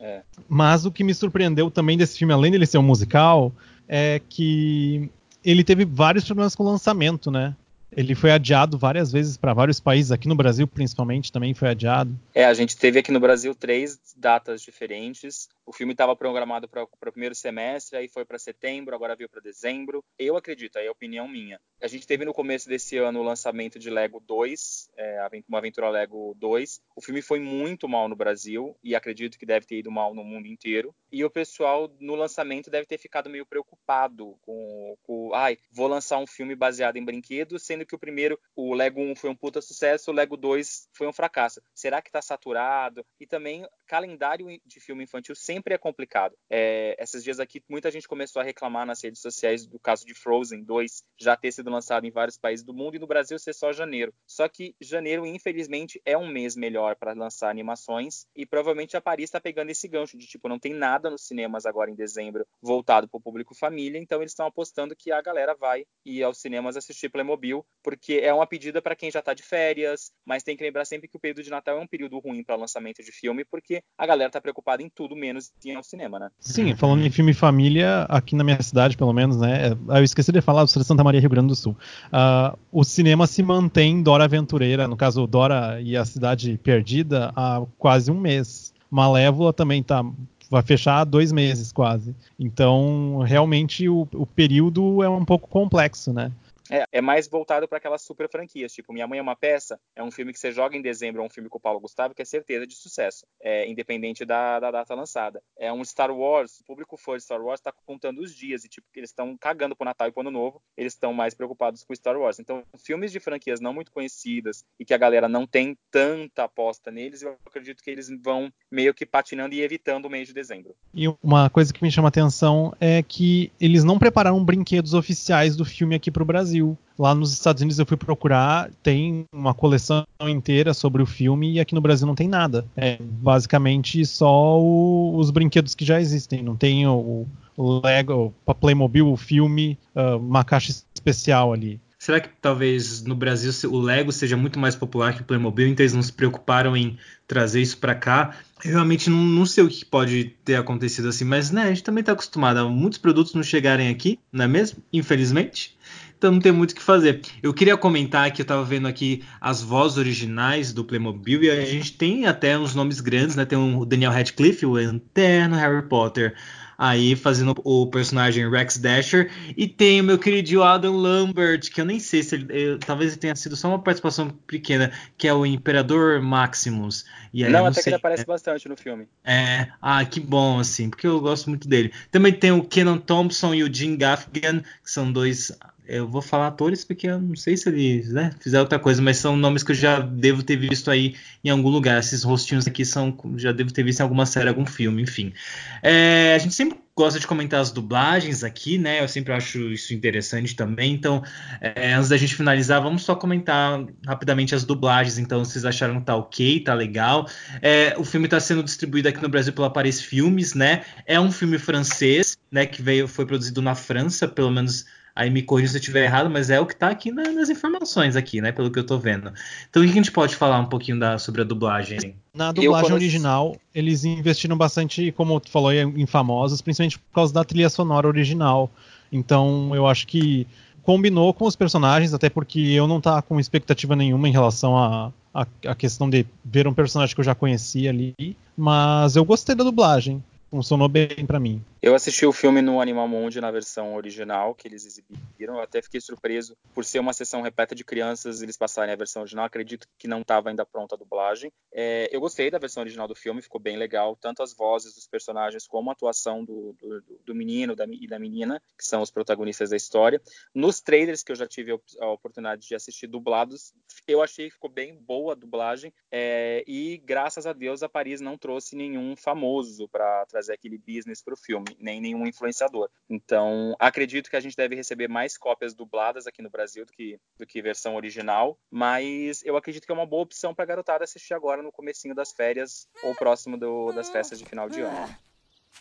É. Mas o que me surpreendeu também desse filme, além dele ser um musical, é que ele teve vários problemas com o lançamento, né? Ele foi adiado várias vezes para vários países, aqui no Brasil principalmente também foi adiado. É, a gente teve aqui no Brasil três datas diferentes. O filme estava programado para o primeiro semestre, aí foi para setembro, agora veio para dezembro. Eu acredito, aí é opinião minha. A gente teve no começo desse ano o lançamento de Lego 2, é, uma aventura Lego 2. O filme foi muito mal no Brasil e acredito que deve ter ido mal no mundo inteiro. E o pessoal no lançamento deve ter ficado meio preocupado com, com ai, vou lançar um filme baseado em brinquedos, sendo que o primeiro, o Lego 1 foi um puta sucesso, o Lego 2 foi um fracasso. Será que está saturado? E também calendário de filme infantil sempre é complicado. É, esses dias aqui, muita gente começou a reclamar nas redes sociais do caso de Frozen 2 já ter sido lançado em vários países do mundo e no Brasil ser só janeiro. Só que janeiro, infelizmente, é um mês melhor para lançar animações e provavelmente a Paris está pegando esse gancho de tipo, não tem nada nos cinemas agora em dezembro voltado para o público família, então eles estão apostando que a galera vai ir aos cinemas assistir Playmobil, porque é uma pedida para quem já está de férias, mas tem que lembrar sempre que o período de Natal é um período ruim para lançamento de filme, porque a galera tá preocupada em tudo menos em ir ao cinema, né? Sim, falando em filme família, aqui na minha cidade, pelo menos, né? Eu esqueci de falar do Santa Maria, Rio Grande do Sul. Uh, o cinema se mantém Dora Aventureira, no caso Dora e a Cidade Perdida, há quase um mês. Malévola também tá vai fechar dois meses quase. Então, realmente, o, o período é um pouco complexo, né? É, é mais voltado para aquelas super franquias, tipo Minha Mãe é uma Peça, é um filme que você joga em dezembro, é um filme com o Paulo Gustavo, que é certeza de sucesso, é, independente da, da, data lançada. É um Star Wars, o público fã de Star Wars está contando os dias, e tipo, eles estão cagando pro Natal e pro Ano Novo, eles estão mais preocupados com Star Wars. Então, filmes de franquias não muito conhecidas e que a galera não tem tanta aposta neles, eu acredito que eles vão meio que patinando e evitando o mês de dezembro. E uma coisa que me chama atenção é que eles não prepararam brinquedos oficiais do filme aqui pro Brasil. Brasil. Lá nos Estados Unidos eu fui procurar, tem uma coleção inteira sobre o filme e aqui no Brasil não tem nada. É basicamente só o, os brinquedos que já existem. Não tem o, o Lego, o Playmobil, o filme, uh, uma caixa especial ali. Será que talvez no Brasil o Lego seja muito mais popular que o Playmobil, então eles não se preocuparam em trazer isso para cá? Eu realmente não, não, sei o que pode ter acontecido assim, mas né, a gente também está acostumado a muitos produtos não chegarem aqui, não é mesmo? Infelizmente então não tem muito o que fazer. Eu queria comentar que eu estava vendo aqui as vozes originais do Playmobil e a gente tem até uns nomes grandes, né? Tem o Daniel Radcliffe, o eterno Harry Potter, aí fazendo o personagem Rex Dasher, e tem o meu querido Adam Lambert, que eu nem sei se ele, eu, talvez ele tenha sido só uma participação pequena, que é o Imperador Maximus. E aí, não, não até sei, que ele aparece é, bastante no filme. É, ah, que bom, assim, porque eu gosto muito dele. Também tem o Kenan Thompson e o Jim Gaffigan, que são dois eu vou falar atores porque eu não sei se eles né, fizeram outra coisa, mas são nomes que eu já devo ter visto aí em algum lugar. Esses rostinhos aqui são já devo ter visto em alguma série, algum filme, enfim. É, a gente sempre gosta de comentar as dublagens aqui, né? Eu sempre acho isso interessante também. Então, é, antes da gente finalizar, vamos só comentar rapidamente as dublagens. Então, vocês acharam que tá ok, tá legal? É, o filme está sendo distribuído aqui no Brasil pela Paris Filmes, né? É um filme francês, né? Que veio, foi produzido na França, pelo menos Aí me corrija se eu estiver errado, mas é o que está aqui na, nas informações aqui, né? Pelo que eu estou vendo. Então o que a gente pode falar um pouquinho da, sobre a dublagem? Na dublagem original, eles investiram bastante, como tu falou, em famosos, principalmente por causa da trilha sonora original. Então eu acho que combinou com os personagens, até porque eu não tava com expectativa nenhuma em relação a, a, a, questão de ver um personagem que eu já conhecia ali, mas eu gostei da dublagem funcionou bem para mim. Eu assisti o filme no Animal Mundi na versão original que eles exibiram. Eu até fiquei surpreso por ser uma sessão repleta de crianças eles passarem a versão original. Acredito que não estava ainda pronta a dublagem. É, eu gostei da versão original do filme, ficou bem legal. Tanto as vozes dos personagens como a atuação do, do, do menino da, e da menina, que são os protagonistas da história. Nos trailers que eu já tive a oportunidade de assistir dublados, eu achei que ficou bem boa a dublagem. É, e graças a Deus a Paris não trouxe nenhum famoso para trazer aquele business para o filme, nem nenhum influenciador. Então, acredito que a gente deve receber mais cópias dubladas aqui no Brasil do que, do que versão original, mas eu acredito que é uma boa opção para garotada assistir agora no comecinho das férias ou próximo do, das festas de final de ano.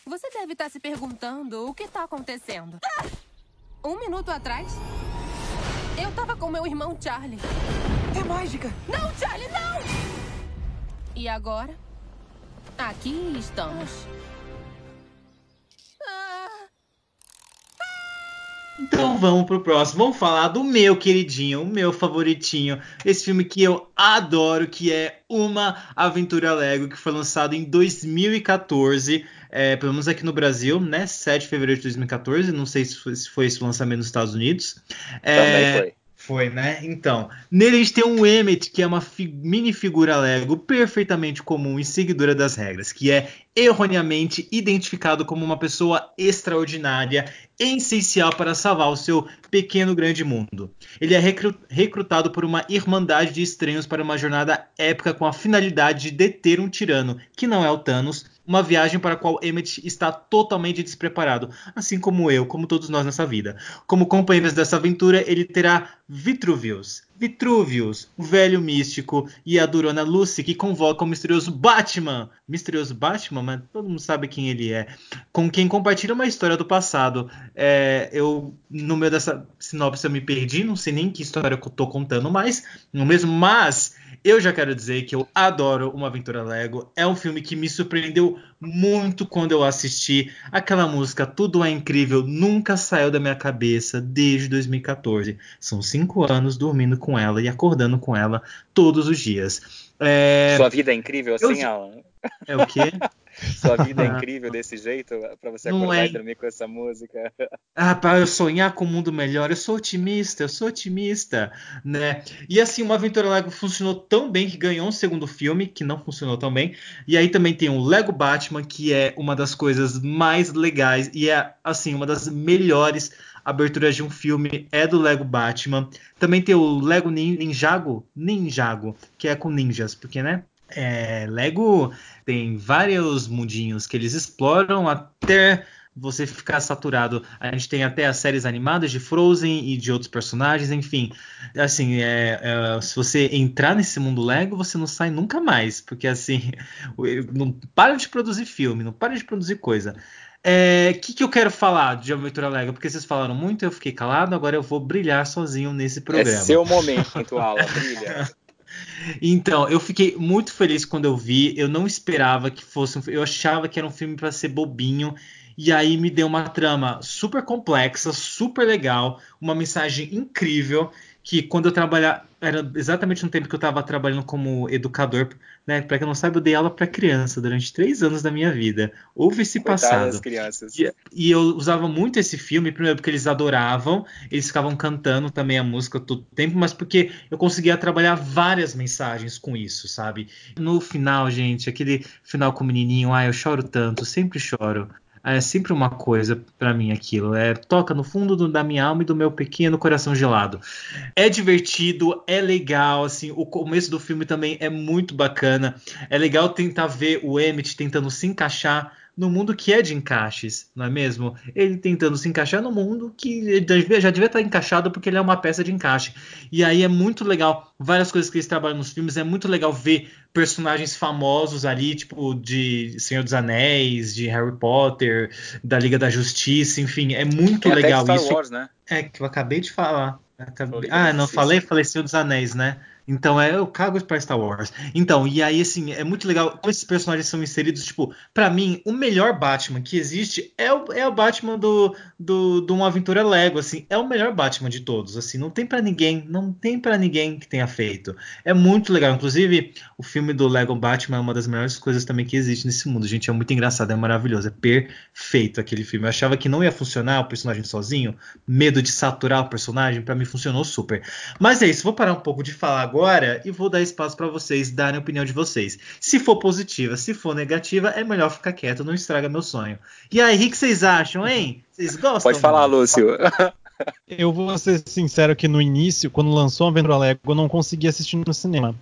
Você deve estar tá se perguntando o que está acontecendo. Um minuto atrás, eu estava com meu irmão Charlie. É mágica! Não, Charlie, não! E agora? Aqui estamos. Então vamos pro próximo. Vamos falar do meu queridinho, o meu favoritinho. Esse filme que eu adoro, que é Uma Aventura Lego, que foi lançado em 2014. É, pelo menos aqui no Brasil, né? 7 de fevereiro de 2014. Não sei se foi, se foi esse lançamento nos Estados Unidos. É, Também foi. Foi, né? Então, nele a gente tem um Emmet, que é uma fi mini figura Lego perfeitamente comum e seguidora das regras, que é erroneamente identificado como uma pessoa extraordinária, essencial para salvar o seu pequeno grande mundo. Ele é recru recrutado por uma irmandade de estranhos para uma jornada épica com a finalidade de deter um tirano, que não é o Thanos, uma viagem para a qual Emmett está totalmente despreparado, assim como eu, como todos nós nessa vida. Como companheiros dessa aventura, ele terá Vitruvius, Vitruvius, o velho místico, e a durona Lucy, que convoca o misterioso Batman. Misterioso Batman, mas todo mundo sabe quem ele é. Com quem compartilha uma história do passado. É, eu, no meio dessa sinopse, eu me perdi, não sei nem que história eu tô contando mais, não mesmo, mas eu já quero dizer que eu adoro Uma Aventura Lego. É um filme que me surpreendeu muito quando eu assisti. Aquela música Tudo é Incrível nunca saiu da minha cabeça desde 2014. São cinco anos dormindo com ela e acordando com ela todos os dias. É... Sua vida é incrível assim, Eu- Alan? É o quê? Sua vida é incrível desse jeito pra você Não acordar é. e dormir com essa música? Ah, para eu sonhar com um mundo melhor, eu sou otimista, eu sou otimista, né? E assim, uma Aventura Lego funcionou tão bem que ganhou um segundo filme, que não funcionou tão bem. E aí também tem o Lego Batman, que é uma das coisas mais legais e é assim, uma das melhores aberturas de um filme é do Lego Batman. Também tem o Lego Nin- Ninjago, Ninjago, que é com ninjas, porque né? É, Lego tem vários mundinhos que eles exploram até você ficar saturado. A gente tem até as séries animadas de Frozen e de outros personagens, enfim. Assim, é, é, se você entrar nesse mundo Lego, você não sai nunca mais, porque assim, não para de produzir filme, não para de produzir coisa. O é, que, que eu quero falar de Aventura Lego? Porque vocês falaram muito, eu fiquei calado, agora eu vou brilhar sozinho nesse programa. É seu momento, Alan, brilha. Então, eu fiquei muito feliz quando eu vi. Eu não esperava que fosse um Eu achava que era um filme para ser bobinho. E aí me deu uma trama super complexa, super legal, uma mensagem incrível. Que quando eu trabalhar. Era exatamente no tempo que eu estava trabalhando como educador. Né? Para quem não sabe, eu dei aula para criança durante três anos da minha vida. Houve esse Coitadas passado. crianças. E, e eu usava muito esse filme, primeiro porque eles adoravam, eles ficavam cantando também a música todo o tempo, mas porque eu conseguia trabalhar várias mensagens com isso, sabe? No final, gente, aquele final com o menininho, ah, eu choro tanto, sempre choro. Ah, É sempre uma coisa pra mim aquilo, é toca no fundo do- da minha alma e do meu pequeno coração gelado. É divertido, é legal, assim, o começo do filme também é muito bacana. É legal tentar ver o Emmett tentando se encaixar no mundo que é de encaixes, não é mesmo? Ele tentando se encaixar no mundo que ele já devia estar encaixado porque ele é uma peça de encaixe. E aí é muito legal, várias coisas que eles trabalham nos filmes, é muito legal ver personagens famosos ali, tipo de Senhor dos Anéis, de Harry Potter, da Liga da Justiça, enfim, é muito até legal Star isso. Wars, né? É, que eu acabei de falar. Acabei- Ah, não falei? Falei Senhor dos Anéis, né? Então, é, eu cago pra Star Wars. Então, e aí, assim, é muito legal como esses personagens são inseridos. Tipo, pra mim, o melhor Batman que existe é o, é o Batman do, do, do Uma Aventura Lego, assim. É o melhor Batman de todos, assim. Não tem pra ninguém, não tem pra ninguém que tenha feito. É muito legal. Inclusive, o filme do Lego Batman é uma das melhores coisas também que existe nesse mundo. Gente, é muito engraçado, é maravilhoso. É perfeito aquele filme. Eu achava que não ia funcionar o personagem sozinho, medo de saturar o personagem, pra mim funcionou super. Mas é isso, vou parar um pouco de falar agora e vou dar espaço pra vocês darem a opinião de vocês. Se for positiva, se for negativa, é melhor ficar quieto, não estraga meu sonho. E aí, o que vocês acham, hein? Vocês gostam? Pode falar, Lúcio. Eu vou ser sincero que no início, quando lançou a Aventura Lego, eu não consegui assistir no cinema.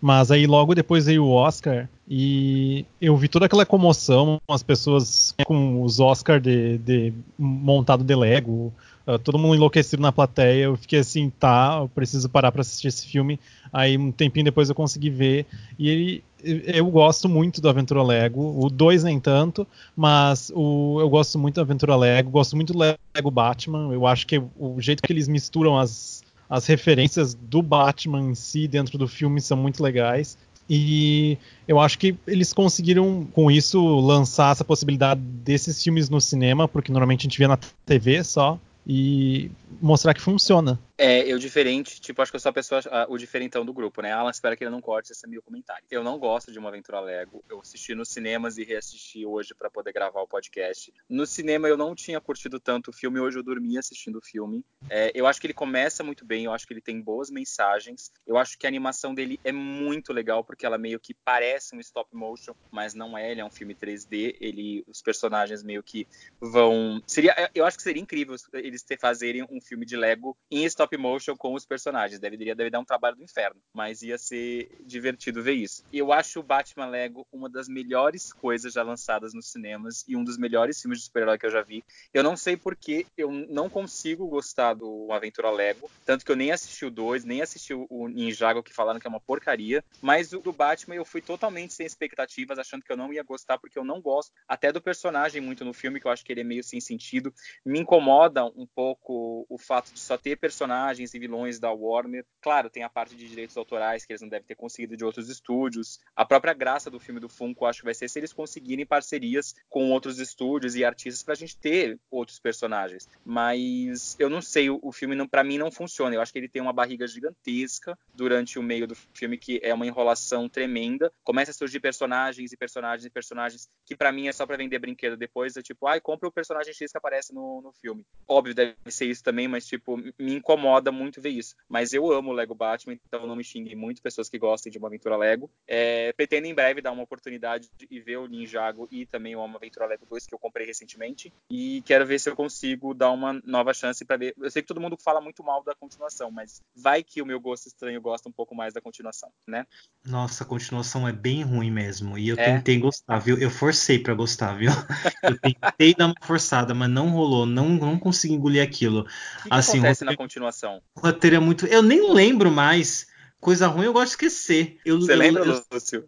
Mas aí logo depois veio o Oscar e eu vi toda aquela comoção, as pessoas com os Oscar de, de montado de Lego, uh, todo mundo enlouquecido na plateia. Eu fiquei assim, tá, eu preciso parar para assistir esse filme. Aí um tempinho depois eu consegui ver e ele, eu gosto muito do Aventura Lego, o 2 nem tanto, mas o, eu gosto muito da Aventura Lego, gosto muito do Lego Batman. Eu acho que o jeito que eles misturam as, as referências do Batman em si dentro do filme são muito legais. E eu acho que eles conseguiram, com isso, lançar essa possibilidade desses filmes no cinema, porque normalmente a gente vê na TV só. E mostrar que funciona. É, eu diferente, tipo, acho que eu sou a pessoa, o diferentão do grupo, né? Alan, espero que ele não corte esse meu comentário. Eu não gosto de uma aventura Lego. Eu assisti nos cinemas e reassisti hoje para poder gravar o podcast. No cinema eu não tinha curtido tanto o filme, hoje eu dormi assistindo o filme. É, eu acho que ele começa muito bem, eu acho que ele tem boas mensagens. Eu acho que a animação dele é muito legal, porque ela meio que parece um stop motion, mas não é, ele é um filme 3D. Ele, os personagens meio que vão. Seria, eu acho que seria incrível eles fazerem um filme de Lego em stop stop motion com os personagens. Deveria, deve dar um trabalho do inferno, mas ia ser divertido ver isso. Eu acho o Batman Lego uma das melhores coisas já lançadas nos cinemas e um dos melhores filmes de super-herói que eu já vi. Eu não sei porque eu não consigo gostar do Aventura Lego, tanto que eu nem assisti o 2, nem assisti o Ninjago, que falaram que é uma porcaria, mas o do Batman eu fui totalmente sem expectativas, achando que eu não ia gostar, porque eu não gosto até do personagem muito no filme, que eu acho que ele é meio sem sentido. Me incomoda um pouco o fato de só ter personagem personagens e vilões da Warner. Claro, tem a parte de direitos autorais que eles não devem ter conseguido de outros estúdios. A própria graça do filme do Funko, acho que vai ser se eles conseguirem parcerias com outros estúdios e artistas para a gente ter outros personagens. Mas eu não sei, o filme para mim não funciona. Eu acho que ele tem uma barriga gigantesca durante o meio do filme que é uma enrolação tremenda. Começa a surgir personagens e personagens e personagens que para mim é só para vender brinquedo depois é tipo, ai, compra o personagem X que aparece no, no filme. Óbvio deve ser isso também, mas tipo, me incomoda incomoda muito ver isso. Mas eu amo o Lego Batman, então não me xinguem muito pessoas que gostem de uma aventura Lego. É, pretendo em breve dar uma oportunidade e ver o Ninjago e também o Uma Aventura Lego 2 que eu comprei recentemente. E quero ver se eu consigo dar uma nova chance para ver. Eu sei que todo mundo fala muito mal da continuação, mas vai que o meu gosto estranho gosta um pouco mais da continuação, né? Nossa, a continuação é bem ruim mesmo. E eu é. tentei gostar, viu? Eu forcei para gostar, viu? Eu tentei dar uma forçada, mas não rolou. Não, não consegui engolir aquilo. O que, que assim, acontece na continuação? Continuação? O roteiro é muito. Eu nem lembro mais. Coisa ruim eu gosto de esquecer. Eu, Você eu, lembra, eu... Lúcio?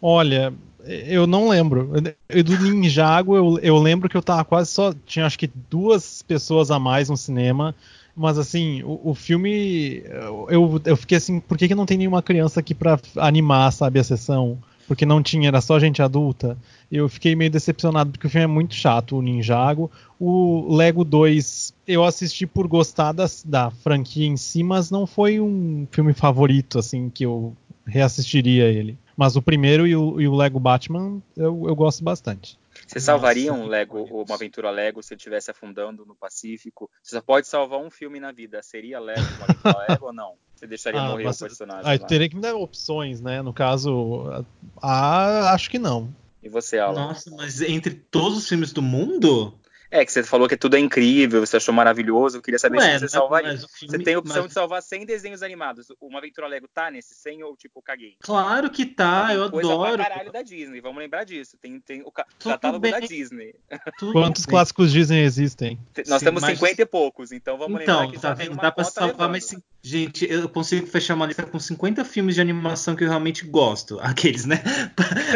Olha, eu não lembro. Eu, do Ninjago, eu, eu lembro que eu tava quase só. Tinha acho que duas pessoas a mais no cinema. Mas assim, o, o filme. Eu, eu fiquei assim, por que, que não tem nenhuma criança aqui pra animar, sabe, a sessão? Porque não tinha, era só gente adulta. Eu fiquei meio decepcionado porque o filme é muito chato, o Ninjago. O Lego 2 eu assisti por gostar das, da franquia em si, mas não foi um filme favorito, assim, que eu reassistiria ele. Mas o primeiro e o, e o Lego Batman eu, eu gosto bastante. Você salvaria um Lego, uma aventura Lego, se ele estivesse afundando no Pacífico? Você só pode salvar um filme na vida. Seria Lego, uma aventura Lego ou não? Você deixaria ah, morrer o personagem? Aí teria que me dar opções, né? No caso, ah, acho que não. E você, Alan? Nossa, mas entre todos os filmes do mundo? É, que você falou que tudo é incrível, você achou maravilhoso. Eu queria saber Ué, se você salvaria. Filme, você tem a opção mas... de salvar 100 desenhos animados. Uma Aventura Lego tá nesse 100 ou tipo caguei? Claro que tá, eu coisa adoro. Pra caralho da Disney, vamos lembrar disso. Tem, tem o catálogo bem. da Disney. Tudo Quantos bem. clássicos Disney existem? Nós Sim, temos mas... 50 e poucos, então vamos então, lembrar que tá vendo? Dá pra salvar mais. Gente, eu consigo fechar uma lista com 50 filmes de animação que eu realmente gosto. Aqueles, né?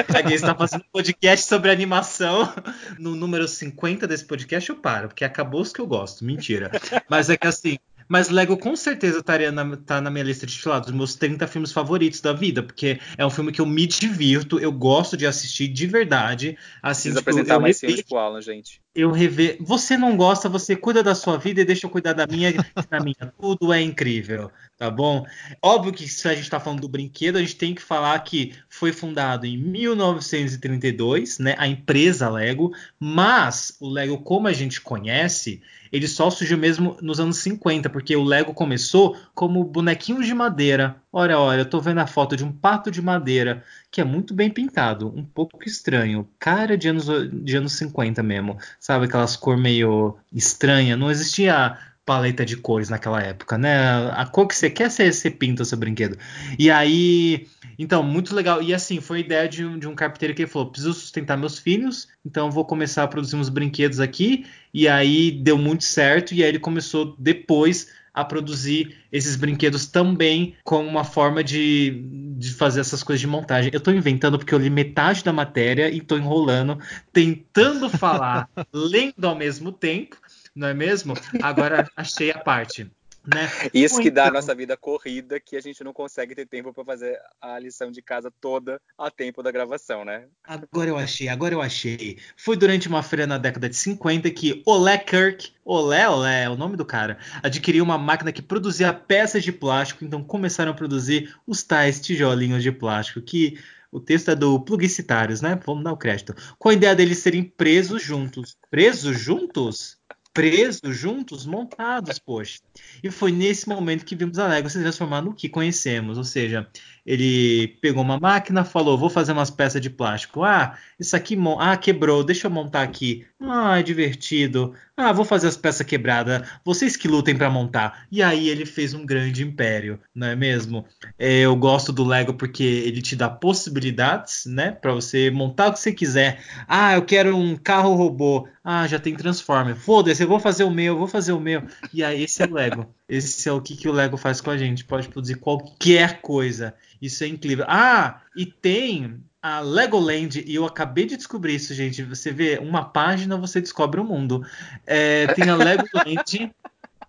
pra quem está fazendo podcast sobre animação, no número 50 desse podcast eu paro, porque acabou os que eu gosto. Mentira. Mas é que assim, mas Lego com certeza estaria na, tá na minha lista de, sei lá, dos meus 30 filmes favoritos da vida, porque é um filme que eu me divirto, eu gosto de assistir de verdade. Assim, Precisa tipo, apresentar mais filmes pro Alan, gente. Eu rever. Você não gosta, você cuida da sua vida e deixa eu cuidar da minha. da minha. Tudo é incrível, tá bom? Óbvio que se a gente tá falando do brinquedo, a gente tem que falar que foi fundado em 1932, né? A empresa Lego, mas o Lego, como a gente conhece, ele só surgiu mesmo nos anos 50, porque o Lego começou como bonequinhos de madeira. Olha, olha, eu tô vendo a foto de um pato de madeira, que é muito bem pintado, um pouco estranho, cara de anos, de anos 50 mesmo, sabe? Aquelas cor meio estranha, não existia paleta de cores naquela época, né? A cor que você quer, você, você pinta o seu brinquedo. E aí, então, muito legal. E assim, foi a ideia de um, de um carpinteiro que ele falou: preciso sustentar meus filhos, então vou começar a produzir uns brinquedos aqui. E aí deu muito certo, e aí ele começou depois a produzir esses brinquedos também como uma forma de, de fazer essas coisas de montagem. Eu estou inventando porque eu li metade da matéria e estou enrolando, tentando falar, lendo ao mesmo tempo não é mesmo? Agora achei a parte. Né? Isso que dá a nossa vida corrida, que a gente não consegue ter tempo para fazer a lição de casa toda a tempo da gravação, né? Agora eu achei, agora eu achei. Foi durante uma feira na década de 50 que Olé Kirk, Olé, Olé é o nome do cara, adquiriu uma máquina que produzia peças de plástico, então começaram a produzir os tais tijolinhos de plástico, que o texto é do Plugicitários, né? Vamos dar o crédito. Com a ideia deles serem presos juntos. Presos juntos? Presos juntos, montados, poxa. E foi nesse momento que vimos a Lego se transformar no que conhecemos, ou seja, ele pegou uma máquina, falou: vou fazer umas peças de plástico. Ah, isso aqui ah, quebrou, deixa eu montar aqui. Ah, é divertido. Ah, vou fazer as peças quebradas. Vocês que lutem para montar. E aí ele fez um grande império, não é mesmo? É, eu gosto do Lego porque ele te dá possibilidades, né, para você montar o que você quiser. Ah, eu quero um carro robô. Ah, já tem Transformer. Foda-se, eu vou fazer o meu, eu vou fazer o meu. E aí esse é o Lego. Esse é o que, que o Lego faz com a gente. Pode produzir qualquer coisa. Isso é incrível. Ah, e tem a Legoland, e eu acabei de descobrir isso, gente. Você vê uma página, você descobre o mundo. É, tem a Legoland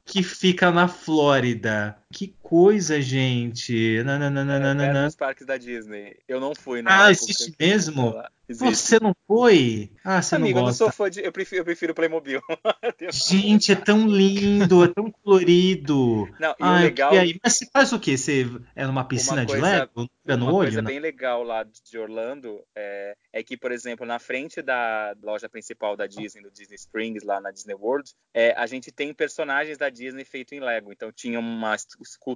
que fica na Flórida. Que coisa, gente. É, Nananana. dos parques da Disney. Eu não fui na Ah, época existe mesmo? Existe. Você não foi? Ah, você Amigo, eu não não gosta. sou fã de. Eu prefiro, eu prefiro Playmobil. Gente, é tão lindo, é tão colorido. Não, e eu legal. queria ir. Mas você faz o quê? Você é numa piscina de coisa- Lego? Fica no uma olho? coisa né? bem legal lá de Orlando é, é que, por exemplo, na frente da loja principal da Disney, do Disney Springs, lá na Disney World, é, a gente tem personagens da Disney feito em Lego. Então tinha uma es-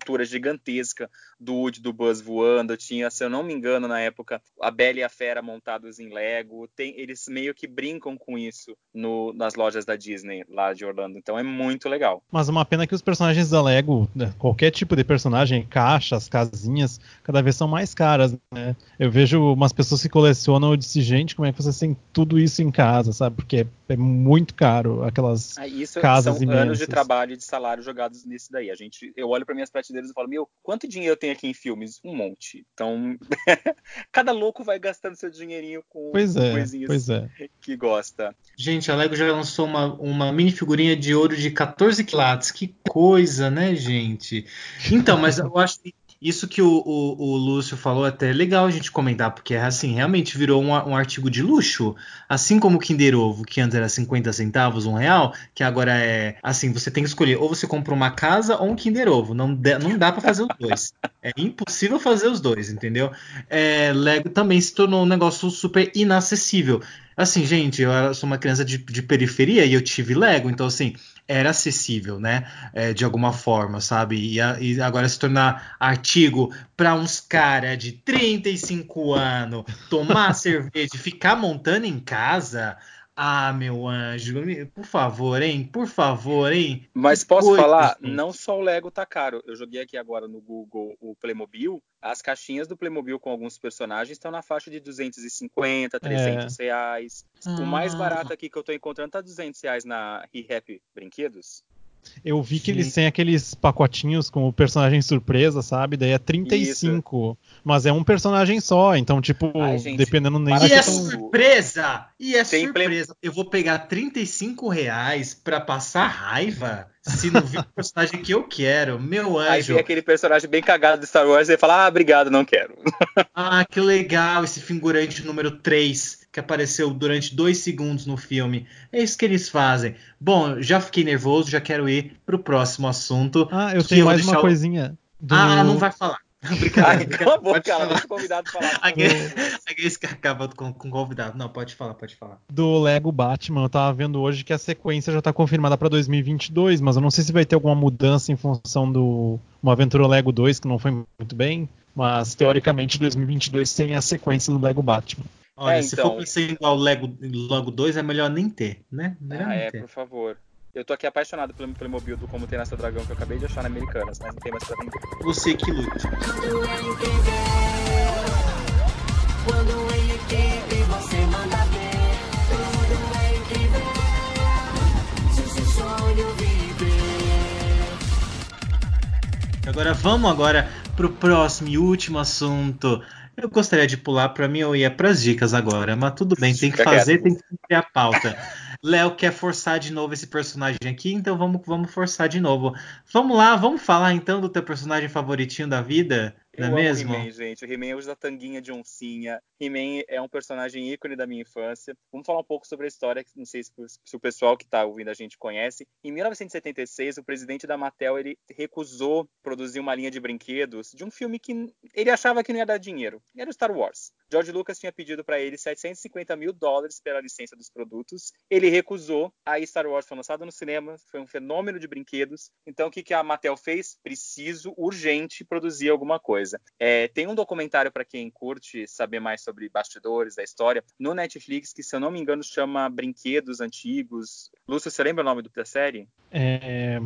escultura gigantesca do Woody, do Buzz voando, tinha, se eu não me engano, na época, a Bela e a Fera montados em Lego. Tem, eles meio que brincam com isso no- nas lojas da Disney lá de Orlando. Então é muito legal. Mas uma pena que os personagens da Lego, né, qualquer tipo de personagem, caixas, casinhas, cada vez são mais caras, né? Eu vejo umas pessoas que colecionam, eu disse, gente, como é que vocês têm tudo isso em casa, sabe? Porque é, é muito caro, aquelas... Ah, Isso Casas são anos imensas. de trabalho e de salário jogados nisso daí. A gente, eu olho para minhas prateleiras e falo, meu, quanto dinheiro eu tenho aqui em filmes? Um monte. Então, cada louco vai gastando seu dinheirinho com Pois é, coisinhas pois é. que gosta. Gente, a Lego já lançou uma, uma mini figurinha de ouro de 14 quilates. Que coisa, né, gente? Então, mas eu acho que isso que o, o, o Lúcio falou é até legal a gente comentar, porque assim, realmente virou um, um artigo de luxo. Assim como o Kinder Ovo, que antes era 50 centavos, um real, que agora é assim, você tem que escolher ou você compra uma casa ou um Kinder Ovo. Não, não dá para fazer os dois. É impossível fazer os dois, entendeu? É, Lego também se tornou um negócio super inacessível. Assim, gente, eu sou uma criança de, de periferia e eu tive Lego, então assim, era acessível, né? É, de alguma forma, sabe? E, a- e agora se tornar artigo para uns cara de 35 anos tomar cerveja e ficar montando em casa. Ah, meu anjo, por favor, hein? Por favor, hein? Mas posso coisa, falar, não só o Lego tá caro. Eu joguei aqui agora no Google o Playmobil. As caixinhas do Playmobil com alguns personagens estão na faixa de 250, 300 reais. O mais Ah. barato aqui que eu tô encontrando tá 200 reais na ReHap Brinquedos. Eu vi que eles têm aqueles pacotinhos com o personagem surpresa, sabe? Daí é 35. Mas é um personagem só, então, tipo, Ai, gente, dependendo nem E é do que tão- surpresa! E é Tem surpresa. Eu vou pegar 35 reais pra passar raiva se não vir o personagem que eu quero. Meu Aí anjo. vem aquele personagem bem cagado de Star Wars e fala, ah, obrigado, não quero. Ah, que legal esse figurante número 3 que apareceu durante dois segundos no filme. É isso que eles fazem. Bom, já fiquei nervoso, já quero ir pro próximo assunto. Ah, eu tenho eu mais uma o- coisinha. do- Ah, não vai falar. Brincadeira. Ai, cala a boca, pode cara, deixa o convidado falar. Que acabam com, com convidado. Não, pode falar, pode falar. do Lego Batman, eu tava vendo hoje que a sequência já tá confirmada pra 2022, mas eu não sei se vai ter alguma mudança em função do uma aventura Lego 2 que não foi muito bem, mas teoricamente 2022 tem a sequência do Lego Batman. Olha, É, se então. for pra ser igual o Lego, Lego 2, é melhor nem ter, né? Melhor Ah, é, ter. por favor. Eu tô aqui apaixonado pelo Playmobil do Como Tem Nessa Dragão que eu acabei de achar na Americanas, mas não tem mais pra vender. Você que lute. Tudo é incrível. Quando em equipe você manda ver. Tudo é incrível. Se o seu sonho viver. Agora vamos agora pro próximo e último assunto. Eu gostaria de pular, pra mim eu ia pras dicas agora, mas tudo bem, tem que fazer, tem que cumprir a pauta. Léo quer forçar de novo esse personagem aqui, então vamos, vamos forçar de novo. Vamos lá, vamos falar então do teu personagem favoritinho da vida? Não é eu mesmo? amo He-Man, gente. O He-Man usa tanguinha de oncinha. He-Man é um personagem ícone da minha infância. Vamos falar um pouco sobre a história, que não sei se, se o pessoal que está ouvindo a gente conhece. Em 1976, o presidente da Mattel ele recusou produzir uma linha de brinquedos de um filme que ele achava que não ia dar dinheiro. Era o Star Wars. George Lucas tinha pedido para ele 750 mil dólares pela licença dos produtos. Ele recusou. Aí Star Wars foi lançado no cinema, foi um fenômeno de brinquedos. Então o que, que a Mattel fez? Preciso, urgente, produzir alguma coisa. É, tem um documentário para quem curte saber mais sobre bastidores da história no Netflix que, se eu não me engano, chama Brinquedos Antigos. Lúcio, você lembra o nome da série? É,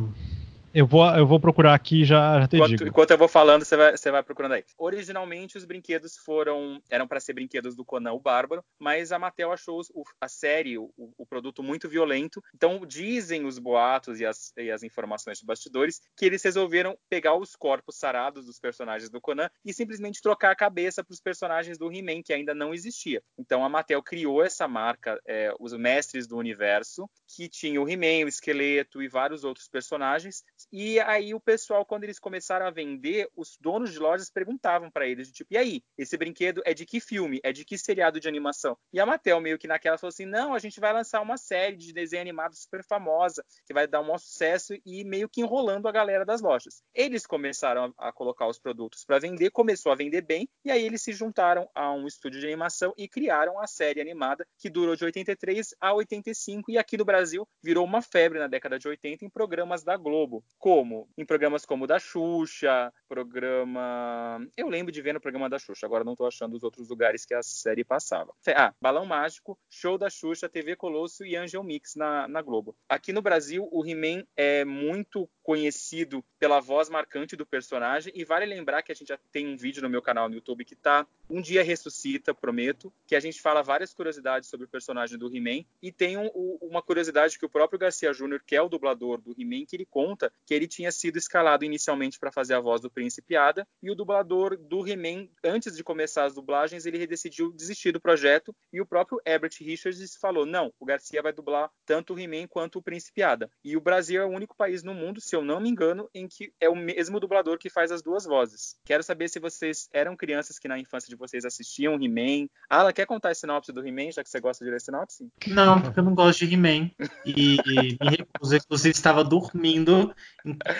eu vou, eu vou procurar aqui e já, já te enquanto, digo. Enquanto eu vou falando, você vai, você vai procurando aí. Originalmente, os brinquedos foram eram para ser brinquedos do Conan o Bárbaro, mas a Mattel achou o, a série, o, o, produto muito violento. Então, dizem os boatos e as, e as informações de bastidores que eles resolveram pegar os corpos sarados dos personagens do Conan e simplesmente trocar a cabeça para os personagens do He-Man, que ainda não existia. Então, a Mattel criou essa marca, é, os Mestres do Universo, que tinha o He-Man, o Esqueleto e vários outros personagens e aí o pessoal, quando eles começaram a vender, os donos de lojas perguntavam para eles, tipo, e aí, esse brinquedo é de que filme? É de que seriado de animação? E a Mattel meio que naquela falou assim, não, a gente vai lançar uma série de desenho animado super famosa, que vai dar um maior sucesso e meio que enrolando a galera das lojas. Eles começaram a, a colocar os produtos para vender, começou a vender bem, e aí eles se juntaram a um estúdio de animação e criaram a série animada, que durou de 83 a 85, e aqui no Brasil virou uma febre na década de 80 em programas da Globo. Como? Em programas como o da Xuxa, programa. Eu lembro de ver no programa da Xuxa, agora não estou achando os outros lugares que a série passava. Ah, Balão Mágico, Show da Xuxa, TV Colosso e Angel Mix na, na Globo. Aqui no Brasil, o He-Man é muito conhecido pela voz marcante do personagem e vale lembrar que a gente já tem um vídeo no meu canal no YouTube que tá Um Dia Ressuscita, prometo, que a gente fala várias curiosidades sobre o personagem do He-Man e tem um, uma curiosidade que o próprio Garcia Júnior, que é o dublador do He-Man, que ele conta que ele tinha sido escalado inicialmente para fazer a voz do Príncipe Ada e o dublador do He-Man, antes de começar as dublagens, ele decidiu desistir do projeto e o próprio Herbert Richards falou: "Não, o Garcia vai dublar tanto o He-Man quanto o Príncipe Ada". E o Brasil é o único país no mundo, se eu não me engano, em que é o mesmo dublador que faz as duas vozes. Quero saber se vocês eram crianças que na infância de vocês assistiam He-Man. Ala, quer contar a sinopse do He-Man, já que você gosta de ler sinopse? Não, porque eu não gosto de He-Man. E me recuso, inclusive estava dormindo,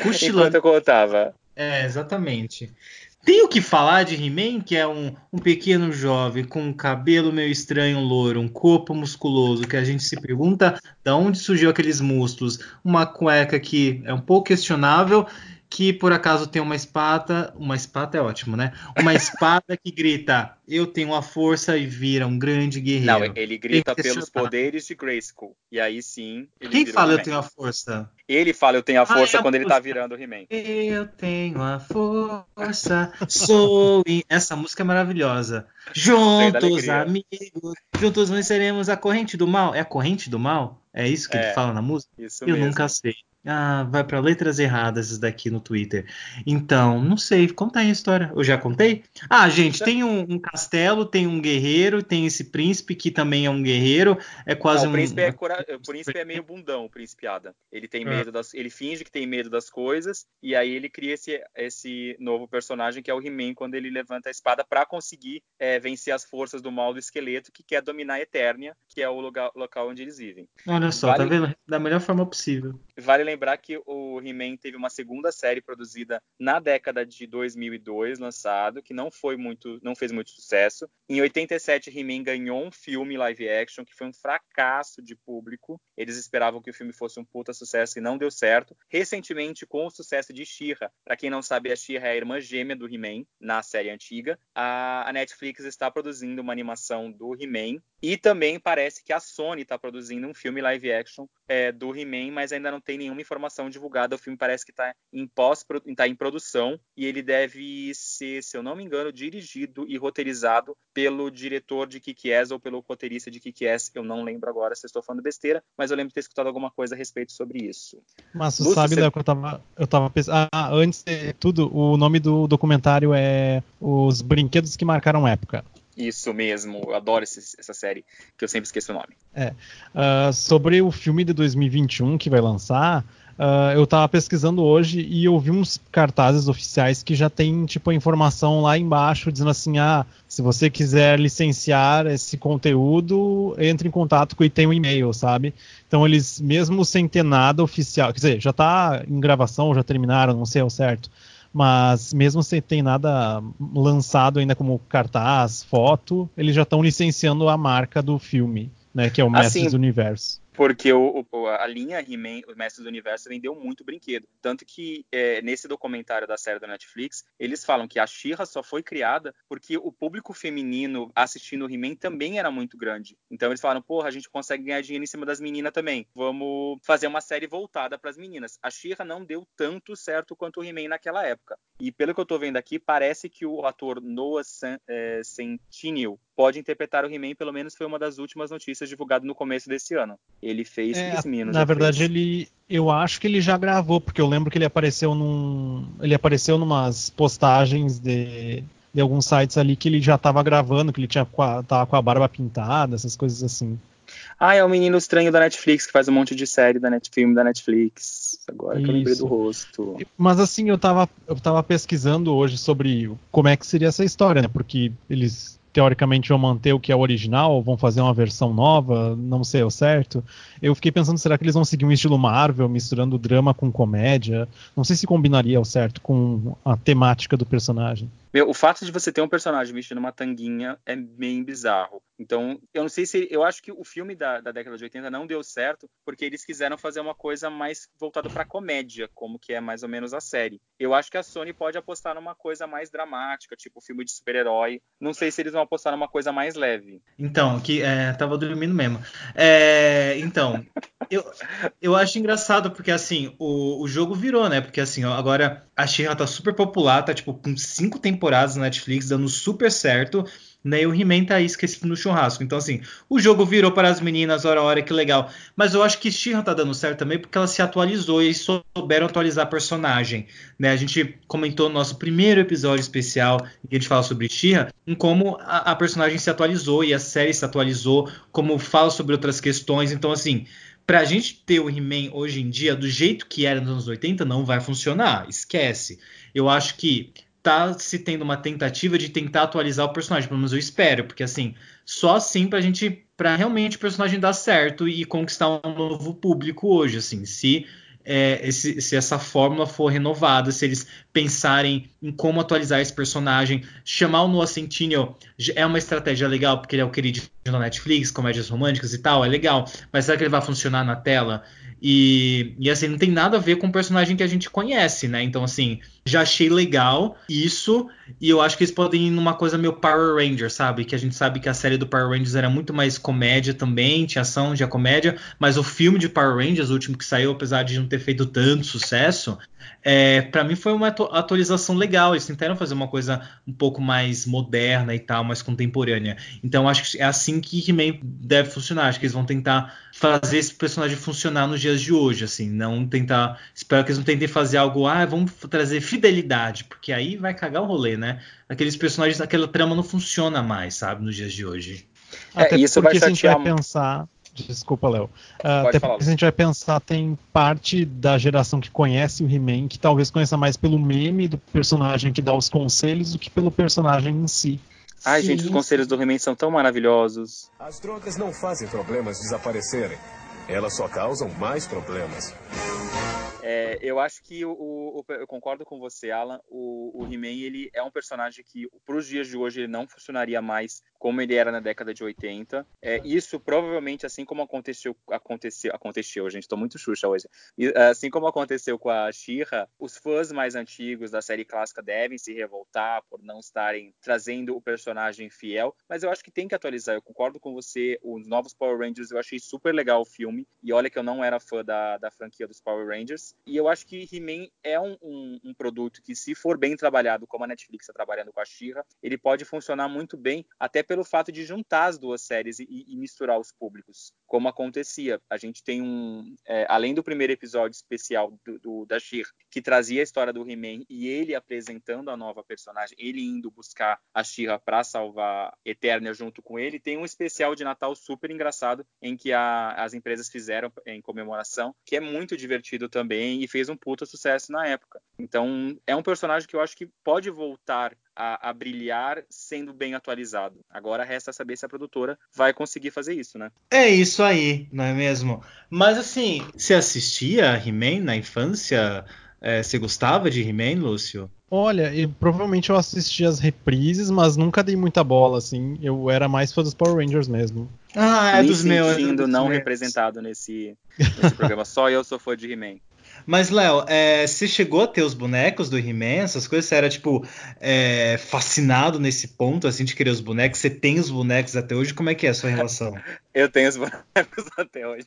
cochilando. Enquanto eu contava. É, exatamente. Tenho que falar de He-Man, que é um, um pequeno jovem com um cabelo meio estranho, louro, um corpo musculoso, que a gente se pergunta de onde surgiu aqueles músculos, uma cueca que é um pouco questionável, que por acaso tem uma espada, uma espada é ótimo, né? Uma espada que grita: "Eu tenho a força" e vira um grande guerreiro. Não, ele grita pelos poderes de Grayskull. E aí sim, Quem fala "Eu tenho a força"? Ele fala "Eu tenho a força" ah, é quando a ele tá virando o He-Man. Eu tenho a força, sou essa música é maravilhosa. Juntos, amigos, juntos venceremos a corrente do mal. É a corrente do mal? É isso que É, ele fala na música? Isso Eu mesmo. nunca sei. Ah, vai pra letras erradas isso daqui no Twitter. Então, não sei, conta aí a história. Eu já contei? Ah, gente, tem um, um castelo, tem um guerreiro, tem esse príncipe que também é um guerreiro. É quase Não, o um. príncipe, é cora- o príncipe é meio bundão, o príncipe Ada. Ele tem Ah. medo das, ele finge que tem medo das coisas e aí ele cria esse, esse novo personagem que é o He-Man quando ele levanta a espada para conseguir é, vencer as forças do mal do esqueleto que quer dominar a Eternia, que é o lugar, local onde eles vivem. Olha só, Vale- tá vendo? Da melhor forma possível. Vale lembrar que o He-Man teve uma segunda série produzida na década de 2002, lançado, que não foi muito, não fez muito sucesso. Em 87, He-Man ganhou um filme live action que foi um fracasso de público. Eles esperavam que o filme fosse um puta sucesso e não deu certo. Recentemente, com o sucesso de She-Ra, para quem não sabe, a She-Ra é a irmã gêmea do He-Man na série antiga. A, Netflix está produzindo uma animação do He-Man e também parece que a Sony está produzindo um filme live action é, do He-Man, mas ainda não tem nenhuma informação divulgada. O filme parece que está em pós, está em produção e ele deve ser, se eu não me engano, dirigido e roteirizado pelo diretor de Kick-Ass ou pelo roteirista de Kick-Ass. Eu não lembro agora se estou falando besteira, mas eu lembro de ter escutado alguma coisa a respeito sobre isso. Mas tu Lúcio, sabe, você- que eu tava, eu tava pensando. Ah, antes de tudo, o nome do documentário é Os Brinquedos que Marcaram Época. Isso mesmo, eu adoro esse, essa série, que eu sempre esqueço o nome. Uh, sobre o filme de 2021 que vai lançar, uh, eu tava pesquisando hoje e eu vi uns cartazes oficiais que já tem tipo a informação lá embaixo dizendo assim, ah, se você quiser licenciar esse conteúdo, entre em contato com e tem um e-mail, sabe? Então eles, mesmo sem ter nada oficial, quer dizer, já tá em gravação, já terminaram, não sei ao certo, mas mesmo sem ter nada lançado ainda como cartaz, foto, eles já estão licenciando a marca do filme, né, que é o Mestres Assim, do Universo. Porque o, o- a linha He-Man, o Mestre do Universo, vendeu muito brinquedo. Tanto que é, nesse documentário da série da Netflix, eles falam que a She-Ra só foi criada porque o público feminino assistindo o He-Man também era muito grande. Então eles falaram, porra, a gente consegue ganhar dinheiro em cima das meninas também. Vamos fazer uma série voltada para as meninas. A She-Ra não deu tanto certo quanto o He-Man naquela época. E pelo que eu tô vendo aqui, parece que o ator Noah é, Centineo pode interpretar o He-Man, pelo menos foi uma das últimas notícias divulgadas no começo desse ano. Ele fez É, Minos. na verdade, fez. ele. Eu acho que ele já gravou, porque eu lembro que ele apareceu num. Ele apareceu numas postagens de, de alguns sites ali que ele já estava gravando, que ele tinha tava com a barba pintada, essas coisas assim. Ah, é o menino estranho da Netflix, que faz um monte de série da Net, filme da Netflix. Agora que eu lembrei do rosto. Mas assim, eu tava, eu tava pesquisando hoje sobre como é que seria essa história, né? Porque eles teoricamente vão manter o que é o original, vão fazer uma versão nova, não sei ao certo. Eu fiquei pensando, será que eles vão seguir um estilo Marvel, misturando drama com comédia? Não sei se combinaria ao certo com a temática do personagem. Meu, o fato de você ter um personagem vestindo uma tanguinha é bem bizarro. Então, eu não sei se. Eu acho que o filme da, da década de 80 não deu certo, porque eles quiseram fazer uma coisa mais voltada pra comédia, como que é mais ou menos a série. Eu acho que a Sony pode apostar numa coisa mais dramática, tipo filme de super-herói. Não sei se eles vão apostar numa coisa mais leve. Então, que é, tava dormindo mesmo. É, então, eu, eu acho engraçado porque assim, o, o jogo virou, né? Porque assim, agora a She-Ra tá super popular, tá tipo com cinco temporadas na Netflix, dando super certo. Né, e o He-Man tá aí esquecido no churrasco. Então, assim, o jogo virou para as meninas, hora a hora, que legal. Mas eu acho que She-Ra tá dando certo também porque ela se atualizou e souberam atualizar a personagem. Né? A gente comentou no nosso primeiro episódio especial, em que a gente fala sobre She-Ra, em como a, a personagem se atualizou e a série se atualizou, como fala sobre outras questões. Então, assim, pra gente ter o He-Man hoje em dia, do jeito que era nos anos 80, não vai funcionar. Esquece. Eu acho que tá se tendo uma tentativa de tentar atualizar o personagem, pelo menos eu espero, porque assim, só assim pra gente, pra realmente o personagem dar certo e conquistar um novo público hoje, assim, se é, esse- se essa fórmula for renovada, se eles pensarem em como atualizar esse personagem, chamar o Noah Centineo é uma estratégia legal, porque ele é o querido da Netflix, comédias românticas e tal, é legal, mas será que ele vai funcionar na tela? E, e assim, não tem nada a ver com o personagem que a gente conhece, né? Então, assim, já achei legal isso, e eu acho que eles podem ir numa coisa meio Power Rangers, sabe? Que a gente sabe que a série do Power Rangers era muito mais comédia também, tinha ação, tinha comédia, mas o filme de Power Rangers, o último que saiu, apesar de não ter feito tanto sucesso, é, para mim foi uma atu- atualização legal. Eles tentaram fazer uma coisa um pouco mais moderna e tal, mais contemporânea. Então acho que é assim que He-Man deve funcionar. Acho que eles vão tentar fazer esse personagem funcionar nos dias de hoje, assim, não tentar. Espero que eles não tentem fazer algo, ah, vamos trazer fidelidade, porque aí vai cagar o rolê, né? Aqueles personagens, aquela trama não funciona mais, sabe, nos dias de hoje. É, Até isso porque vai se a gente vai pensar. Desculpa, Léo. Pode até falar, porque se a gente vai pensar, tem parte da geração que conhece o He-Man que talvez conheça mais pelo meme do personagem que dá os conselhos do que pelo personagem em si. Ai, Sim. gente, os conselhos do He-Man são tão maravilhosos. As drogas não fazem problemas desaparecerem. Elas só causam mais problemas. É, eu acho que o, o- eu concordo com você, Alan. O, o He-Man ele é um personagem que, para os dias de hoje, ele não funcionaria mais como ele era na década de 80. É, isso provavelmente, assim como aconteceu, aconteceu, aconteceu, gente, estou muito xuxa hoje. E, assim como aconteceu com a She-Ra, os fãs mais antigos da série clássica devem se revoltar por não estarem trazendo o personagem fiel. Mas eu acho que tem que atualizar. Eu concordo com você. Os novos Power Rangers, eu achei super legal o filme. E olha que eu não era fã da, da franquia dos Power Rangers. E eu acho que He-Man é um, um- um produto que, se for bem trabalhado, como a Netflix está trabalhando com a She-Ra, ele pode funcionar muito bem, até pelo fato de juntar as duas séries e, e misturar os públicos, como acontecia. A gente tem um, é, além do primeiro episódio especial do, do da Shir, que trazia a história do He-Man e ele apresentando a nova personagem, ele indo buscar a Shira para salvar Eternia junto com ele, tem um especial de Natal super engraçado em que a, as empresas fizeram em comemoração, que é muito divertido também e fez um puta sucesso na época. Então, é um personagem que eu acho que pode voltar a, a, brilhar sendo bem atualizado. Agora resta saber se a produtora vai conseguir fazer isso, né? É isso aí, não é mesmo? Mas assim, você assistia He-Man na infância? É, você gostava de He-Man, Lúcio? Olha, eu, provavelmente eu assisti as reprises, mas nunca dei muita bola, assim. Eu era mais fã dos Power Rangers mesmo. Ah, é Me dos meus. sentindo não meus. representado nesse, nesse programa. Só eu sou fã de He-Man. Mas, Léo, é, você chegou a ter os bonecos do He-Man, essas coisas? Você era, tipo, é, fascinado nesse ponto, assim, de querer os bonecos? Você tem os bonecos até hoje? Como é que é a sua relação? Eu tenho os bonecos até hoje.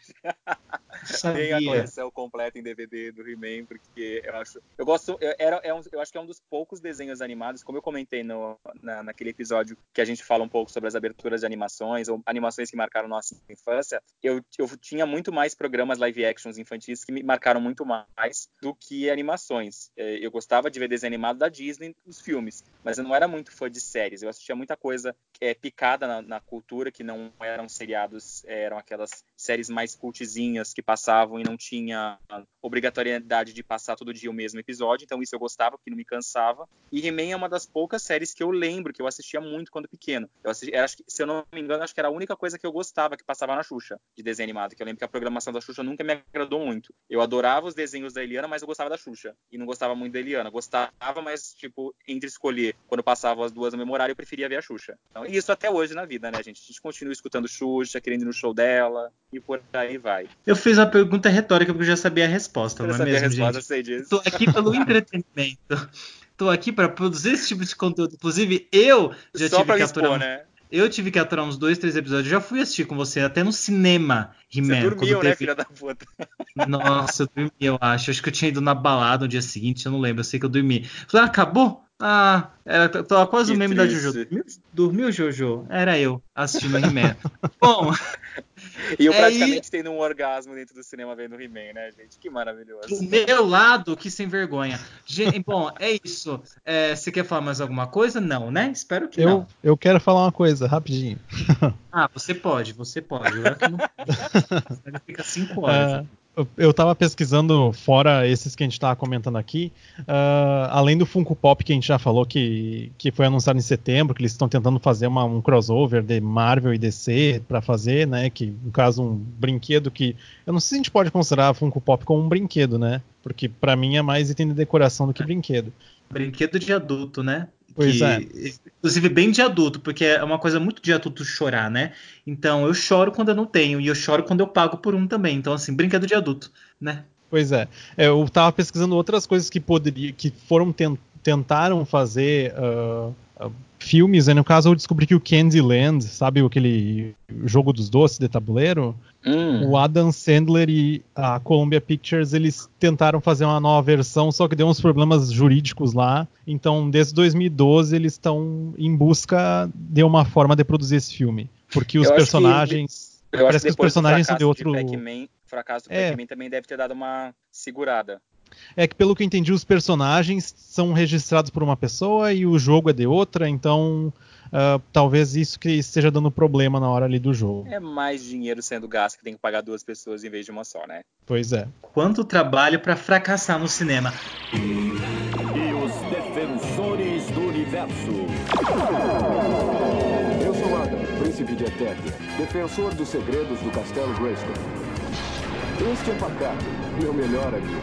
Tenho a coleção completa em DVD do He-Man, porque eu acho. Eu gosto. Eu, era, é um, eu acho que é um dos poucos desenhos animados, como eu comentei no, na, naquele episódio que a gente fala um pouco sobre as aberturas de animações, ou animações que marcaram nossa infância. Eu, eu tinha muito mais programas live actions infantis que me marcaram muito mais do que animações. É, eu gostava de ver desenho animado da Disney, os filmes, mas eu não era muito fã de séries. Eu assistia muita coisa é, picada na, na cultura, que não eram seriados, eram aquelas séries mais cultzinhas que passavam e não tinha obrigatoriedade de passar todo dia o mesmo episódio, então isso eu gostava, porque não me cansava. E He-Man é uma das poucas séries que eu lembro, que eu assistia muito quando pequeno. Eu assisti, acho que, se eu não me engano, acho que era a única coisa que eu gostava que passava na Xuxa, de desenho animado, que eu lembro que a programação da Xuxa nunca me agradou muito. Eu adorava os desenhos da Eliana, mas eu gostava da Xuxa, e não gostava muito da Eliana. Gostava, mas, tipo, entre escolher, quando passava as duas no memorário, eu preferia ver a Xuxa. Então, isso até hoje na vida, né, gente? A gente continua escutando Xuxa, querendo ir no show dela, e por aí vai. Eu fiz a pergunta retórica porque eu já sabia a resposta, eu não é mesmo, a resposta, gente? sei disso. Tô aqui pelo entretenimento. Tô aqui para produzir esse tipo de conteúdo. Inclusive, eu já Só tive que aturar. Expor, né? Eu tive que aturar uns dois, três episódios. Eu já fui assistir com você até no cinema, He-Man. Você dormiu, né, teve... filha da puta? Nossa, eu dormi, eu acho. Acho que eu tinha ido na balada no dia seguinte, eu não lembro. Eu sei que eu dormi. Falei, ah, acabou? Ah, era, tava quase que o meme triste. da Jojo. Dormiu, dormiu, Jojo? Era eu, assistindo He-Man. Bom, E eu é praticamente tendo um orgasmo dentro do cinema vendo He-Man, né, gente? Que maravilhoso. Do meu lado, que sem vergonha. Gente, bom, é isso. É, você quer falar mais alguma coisa? Não, né? Espero que eu, não. Eu quero falar uma coisa, rapidinho. Ah, você pode, você pode. Eu que não... Fica cinco horas. Uh, eu estava pesquisando, fora esses que a gente estava comentando aqui, uh, além do Funko Pop que a gente já falou que, que foi anunciado em setembro, que eles estão tentando fazer uma, um crossover de Marvel e DC para fazer, né? Que no caso um brinquedo que eu não sei se a gente pode considerar Funko Pop como um brinquedo, né? Porque para mim é mais item de decoração do que brinquedo. Brinquedo de adulto, né? Pois que, é. Inclusive, bem de adulto, porque é uma coisa muito de adulto chorar, né? Então, eu choro quando eu não tenho, e eu choro quando eu pago por um também. Então, assim, brinquedo de adulto, né? Pois é. é eu tava pesquisando outras coisas que poderia, que foram tentaram fazer uh, uh, filmes, né? no caso eu descobri que o Candyland, sabe aquele jogo dos doces de tabuleiro? Hum. O Adam Sandler e a Columbia Pictures, eles tentaram fazer uma nova versão, só que deu uns problemas jurídicos lá. Então, desde 2012, eles estão em busca de uma forma de produzir esse filme. Porque os eu personagens... Que, eu parece que, que os personagens são de outro... o fracasso do é. Pac-Man também deve ter dado uma segurada. É que, pelo que eu entendi, os personagens são registrados por uma pessoa e o jogo é de outra, então uh, talvez isso que esteja dando problema na hora ali do jogo. É mais dinheiro sendo gasto que tem que pagar duas pessoas em vez de uma só, né? Pois é. Quanto trabalho para fracassar no cinema. E os defensores do universo. Eu sou Adam, príncipe de Eternia, defensor dos segredos do Castelo Grayskull. Este é Pacato, meu melhor amigo.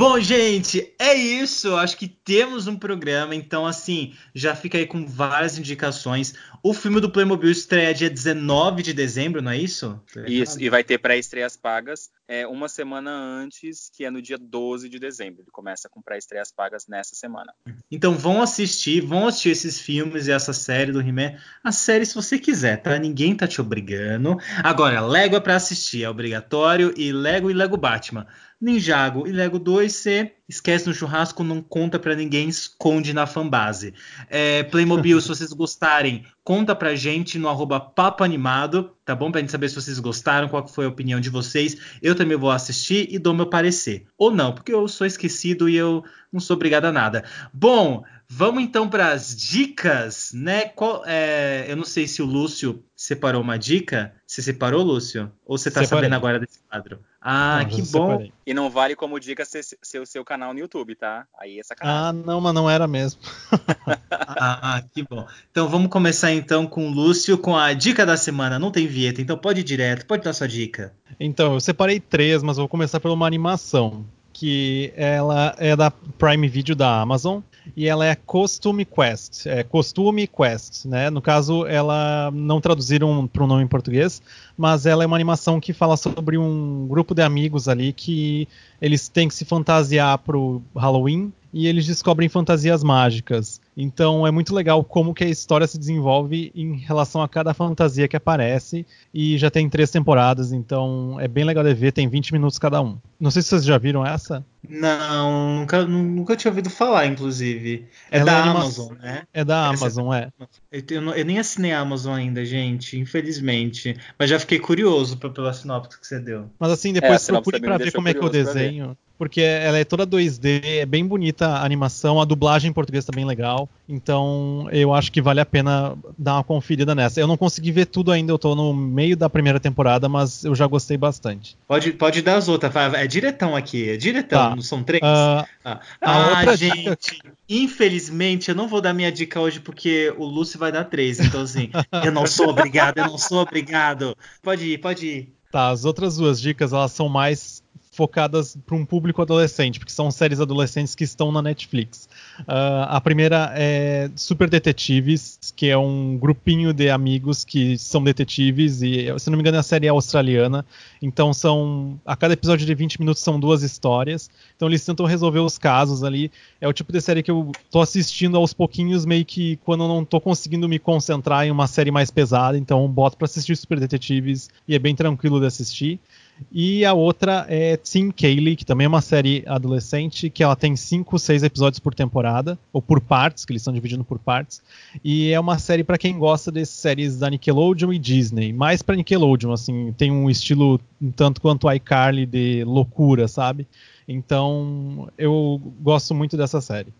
Bom, gente, é isso. Acho que temos um programa, então assim, já fica aí com várias indicações. O filme do Playmobil estreia dia 19 de dezembro, não é isso? Isso, e vai ter pré-estreias pagas é, uma semana antes, que é no dia 12 de dezembro. Ele começa com pré-estreias pagas nessa semana. Então vão assistir, vão assistir esses filmes e essa série do He-Man. A série se você quiser, tá? Ninguém tá te obrigando. Agora, Lego é pra assistir, é obrigatório. E Lego e Lego Batman. Ninjago e Lego 2 você esquece no churrasco, não conta pra ninguém, esconde na fanbase. É, Playmobil, se vocês gostarem, conta pra gente no arroba Papo Animado, tá bom? Pra gente saber se vocês gostaram, qual foi a opinião de vocês. Eu também vou assistir e dou meu parecer. Ou não, porque eu sou esquecido e eu não sou obrigado a nada. Bom, vamos então para as dicas, né? Qual- é, eu não sei se o Lúcio separou uma dica. Você separou, Lúcio? Ou você tá Separei. sabendo agora desse quadro? Ah, Não, que bom. separei. E não vale como dica ser, ser o seu canal no YouTube, tá? Aí é sacanagem. Ah, não, mas não era mesmo. Ah, que bom. Então vamos começar então com o Lúcio com a dica da semana. Não tem vinheta, então pode ir direto, pode dar sua dica. Então, eu separei três, mas vou começar por uma animação. Que ela é da Prime Video da Amazon. E ela é Costume Quest. É Costume Quest, né? No caso, ela não traduziram para o nome em português, mas ela é uma animação que fala sobre um grupo de amigos ali que eles têm que se fantasiar pro Halloween e eles descobrem fantasias mágicas. Então é muito legal como que a história se desenvolve em relação a cada fantasia que aparece e já tem três temporadas, então é bem legal de ver, tem 20 minutos cada um. Não sei se vocês já viram essa. Não, nunca, nunca tinha ouvido falar, inclusive. É Ela da é anima- Amazon, né? É da Essa- Amazon, é. Eu, eu eu nem assinei a Amazon ainda, gente, infelizmente. Mas já fiquei curioso pe- pela sinopse que você deu. Mas assim, É, depois sinopse procure pra ver como é que é o desenho. Porque ela é toda 2D, é bem bonita a animação, a dublagem em português tá bem legal. Então eu acho que vale a pena dar uma conferida nessa. Eu não consegui ver tudo ainda, eu tô no meio da primeira temporada, mas eu já gostei bastante. Pode, pode dar as outras. É diretão aqui, é diretão, Tá. não são três? Ah, Ah, a Ah, outra gente, dica- infelizmente eu não vou dar minha dica hoje porque o Lúcio vai dar três. Então, assim, eu não sou obrigado, eu não sou obrigado. Pode ir, pode ir. Tá, as outras duas dicas elas são mais focadas para um público adolescente, porque são séries adolescentes que estão na Netflix. Ah, a primeira é Super Detetives, que é um grupinho de amigos que são detetives e, se não me engano, a série é australiana. Então são a cada episódio de 20 minutos são duas histórias. Então eles tentam resolver os casos ali. É o tipo de série que eu tô assistindo aos pouquinhos, meio que quando eu não tô conseguindo me concentrar em uma série mais pesada, então boto para assistir Super Detetives e é bem tranquilo de assistir. E a outra é Team Kaylee, que também é uma série adolescente, que ela tem 5, 6 episódios por temporada, ou por partes, que eles estão dividindo por partes. E é uma série para quem gosta de séries da Nickelodeon e Disney, mais para Nickelodeon, assim, tem um estilo um tanto quanto iCarly de loucura, sabe? Então, eu gosto muito dessa série.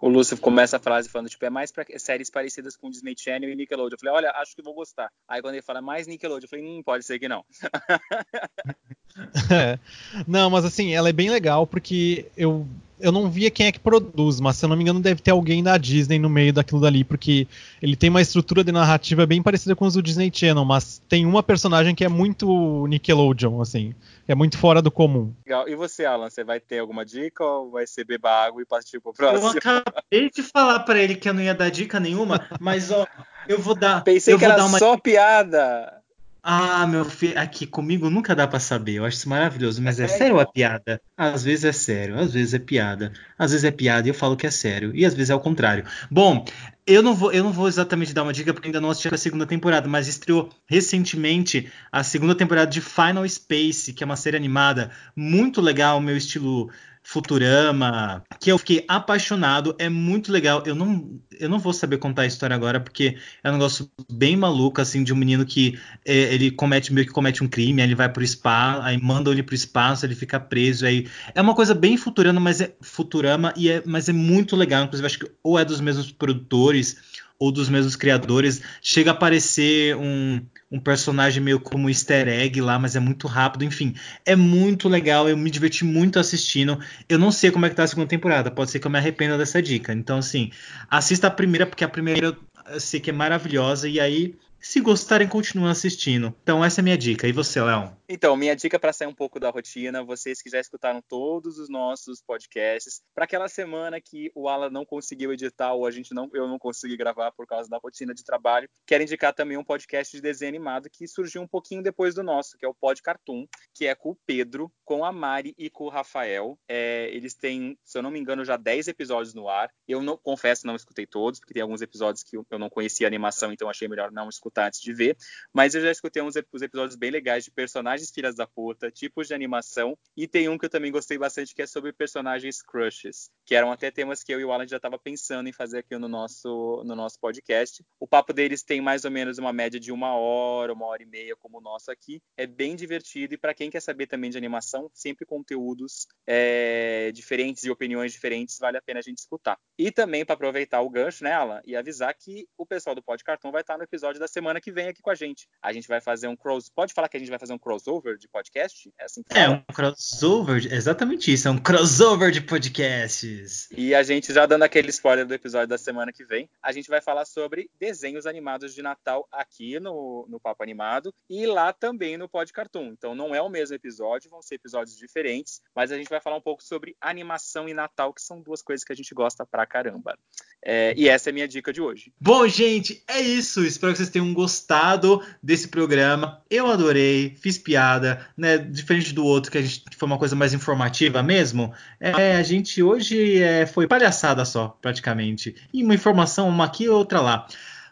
O Lúcio começa a frase falando, tipo, é mais séries parecidas com Disney Channel e Nickelodeon. Eu falei, olha, acho que vou gostar. Aí quando ele fala mais Nickelodeon, eu falei, hum, pode ser que não. Não, mas assim, ela é bem legal porque eu, eu não via quem é que produz, mas se eu não me engano deve ter alguém da Disney no meio daquilo dali, porque ele tem uma estrutura de narrativa bem parecida com os do Disney Channel, mas tem uma personagem que é muito Nickelodeon, assim, é muito fora do comum. Legal. E você, Alan, você vai ter alguma dica ou vai ser beber água e partir pro Eu próximo? acabei de falar pra ele que eu não ia dar dica nenhuma, mas ó, eu vou dar. Pensei eu que vou era dar uma só piada. Ah, meu filho, aqui comigo nunca dá pra saber. Eu acho isso maravilhoso, mas é É, sério ou é piada? Às vezes é sério, às vezes é piada. Às vezes é piada e eu falo que é sério, e às vezes é o contrário. Bom, eu não vou, eu não vou exatamente dar uma dica porque ainda não assisti a segunda temporada, mas estreou recentemente a segunda temporada de Final Space, que é uma série animada muito legal, meu estilo Futurama, que eu fiquei apaixonado, é muito legal. Eu não, eu não vou saber contar a história agora porque é um negócio bem maluco assim de um menino que é, ele comete meio que comete um crime, aí ele vai pro espaço, aí mandam ele pro espaço, ele fica preso, aí é uma coisa bem Futurama, mas é Futurama e é, mas é muito legal, inclusive acho que ou é dos mesmos produtores ou dos mesmos criadores, chega a aparecer um, um personagem meio como easter egg lá, mas é muito rápido, enfim, é muito legal, eu me diverti muito assistindo. Eu não sei como é que tá a segunda temporada, pode ser que eu me arrependa dessa dica. Então, assim, assista a primeira, porque a primeira eu sei que é maravilhosa, e aí, se gostarem, continuem assistindo. Então, essa é a minha dica. E você, Léo? Então, minha dica para sair um pouco da rotina, vocês que já escutaram todos os nossos podcasts, para aquela semana que o Alan não conseguiu editar ou a gente não, eu não consegui gravar por causa da rotina de trabalho, quero indicar também um podcast de desenho animado que surgiu um pouquinho depois do nosso, que é o Pod Cartoon, que é com o Pedro, com a Mari e com o Rafael. É, eles têm, se eu não me engano, já 10 episódios no ar. Eu não confesso, não escutei todos, porque tem alguns episódios que eu não conhecia a animação, então achei melhor não escutar antes de ver, mas eu já escutei uns os episódios bem legais de personagens filhas da puta, tipos de animação, e tem um que eu também gostei bastante que é sobre personagens crushes, que eram até temas que eu e o Alan já estava pensando em fazer aqui no nosso, no nosso podcast. O papo deles tem mais ou menos uma média de uma hora, uma hora e meia, como o nosso aqui. É bem divertido e para quem quer saber também de animação, sempre conteúdos é, diferentes e opiniões diferentes, vale a pena a gente escutar. E também para aproveitar o gancho, né, Alan, e avisar que o pessoal do Pod Cartão vai estar no episódio da semana que vem aqui com a gente. A gente vai fazer um cross. Pode falar que a gente vai fazer um crossover de podcast? É assim que É, um crossover, exatamente isso, é um crossover de podcasts. E a gente já dando aquele spoiler do episódio da semana que vem, a gente vai falar sobre desenhos animados de Natal aqui no, no Papo Animado e lá também no Pod Cartoon. Então não é o mesmo episódio, vão ser episódios diferentes, mas a gente vai falar um pouco sobre animação e Natal, que são duas coisas que a gente gosta pra caramba. É, e essa é a minha dica de hoje. Bom, gente, é isso. Espero que vocês tenham gostado desse programa. Eu adorei, fiz piada, né? Diferente do outro, que a gente foi uma coisa mais informativa mesmo. É, a gente hoje é, foi palhaçada só, praticamente. E uma informação, uma aqui e outra lá.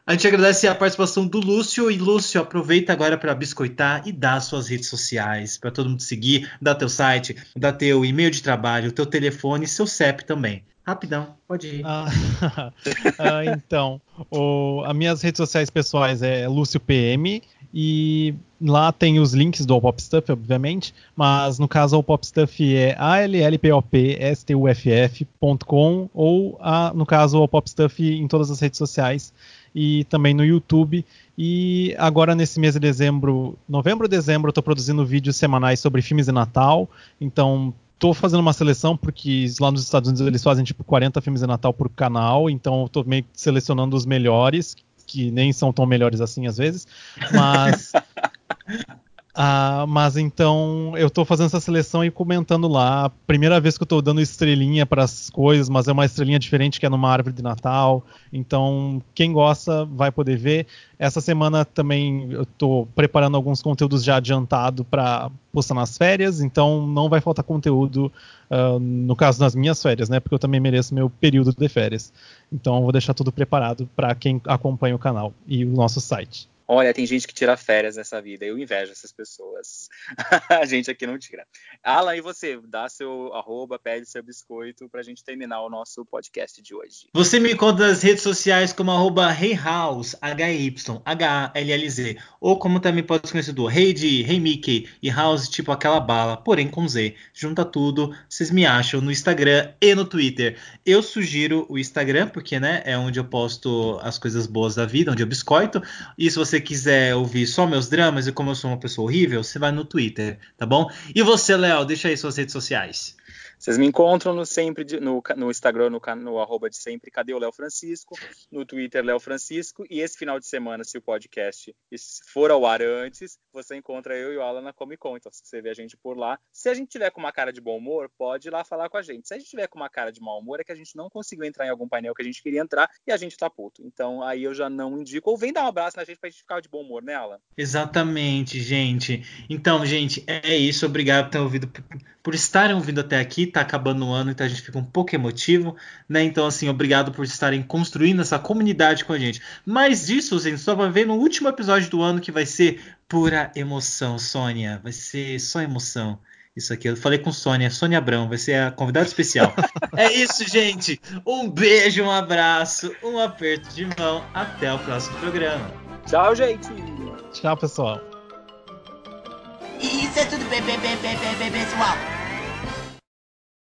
A gente agradece a participação do Lúcio. E Lúcio, aproveita agora para biscoitar e dar suas redes sociais, para todo mundo seguir, dar teu site, dar teu e-mail de trabalho, teu telefone e seu CEP também. Rapidão, pode ir. Ah, ah, então, o, as minhas redes sociais pessoais é Lúcio PM e lá tem os links do All Pop Stuff, obviamente, mas no caso o Pop Stuff é allpopstuff.com ou a, no caso o Pop Stuff em todas as redes sociais e também no YouTube. E agora nesse mês de dezembro, novembro, dezembro, eu estou produzindo vídeos semanais sobre filmes de Natal. Então tô fazendo uma seleção porque lá nos Estados Unidos eles fazem tipo 40 filmes de Natal por canal, então eu tô meio que selecionando os melhores, que nem são tão melhores assim às vezes, mas Ah, mas então eu tô fazendo essa seleção e comentando lá. Primeira vez que eu tô dando estrelinha para as coisas, mas é uma estrelinha diferente que é numa árvore de Natal. Então, quem gosta vai poder ver. Essa semana também eu tô preparando alguns conteúdos já adiantado para postar nas férias, então não vai faltar conteúdo ah, no caso das minhas férias, né? Porque eu também mereço meu período de férias. Então vou deixar tudo preparado para quem acompanha o canal e o nosso site. Olha, tem gente que tira férias nessa vida. Eu invejo essas pessoas. a gente aqui não tira. Alan, e você? Dá seu arroba, pede seu biscoito pra gente terminar o nosso podcast de hoje. Você me encontra nas redes sociais como arroba HeyHouse, H-Y-H-A-L-L-Z, ou como também pode ser conhecido Hey D, Hey Mickey e House tipo aquela bala, porém com Z. Junta tudo, vocês me acham no Instagram e no Twitter. Eu sugiro o Instagram, porque né, é onde eu posto as coisas boas da vida, onde eu biscoito. E se você quiser ouvir só meus dramas e como eu sou uma pessoa horrível, você vai no Twitter, tá bom? E você, Léo, deixa aí suas redes sociais. Vocês me encontram no sempre de- no, no Instagram, no, no arroba de sempre, cadê o Léo Francisco? No Twitter, Léo Francisco. E esse final de semana, se o podcast for ao ar antes, você encontra eu e o Alan na Comic Con. Então, se você vê a gente por lá, se a gente tiver com uma cara de bom humor, pode ir lá falar com a gente. Se a gente tiver com uma cara de mau humor, é que a gente não conseguiu entrar em algum painel que a gente queria entrar e a gente tá puto. Então, aí eu já não indico. Ou vem dar um abraço na gente pra gente ficar de bom humor, né, Alan? Exatamente, gente. Então, gente, é isso. Obrigado por ter ouvido, por estarem ouvindo até aqui. Tá acabando o ano, então a gente fica um pouco emotivo, né? Então, assim, obrigado por estarem construindo essa comunidade com a gente. Mas disso, gente, só vai ver no último episódio do ano que vai ser pura emoção, Sônia. Vai ser só emoção. Isso aqui, eu falei com Sônia, Sônia Abrão, vai ser a convidada especial. é isso, gente. Um beijo, um abraço, um aperto de mão. Até o próximo programa. Tchau, gente! Tchau, pessoal. Isso é tudo bem, bem, bem, bem, bem, bem, pessoal.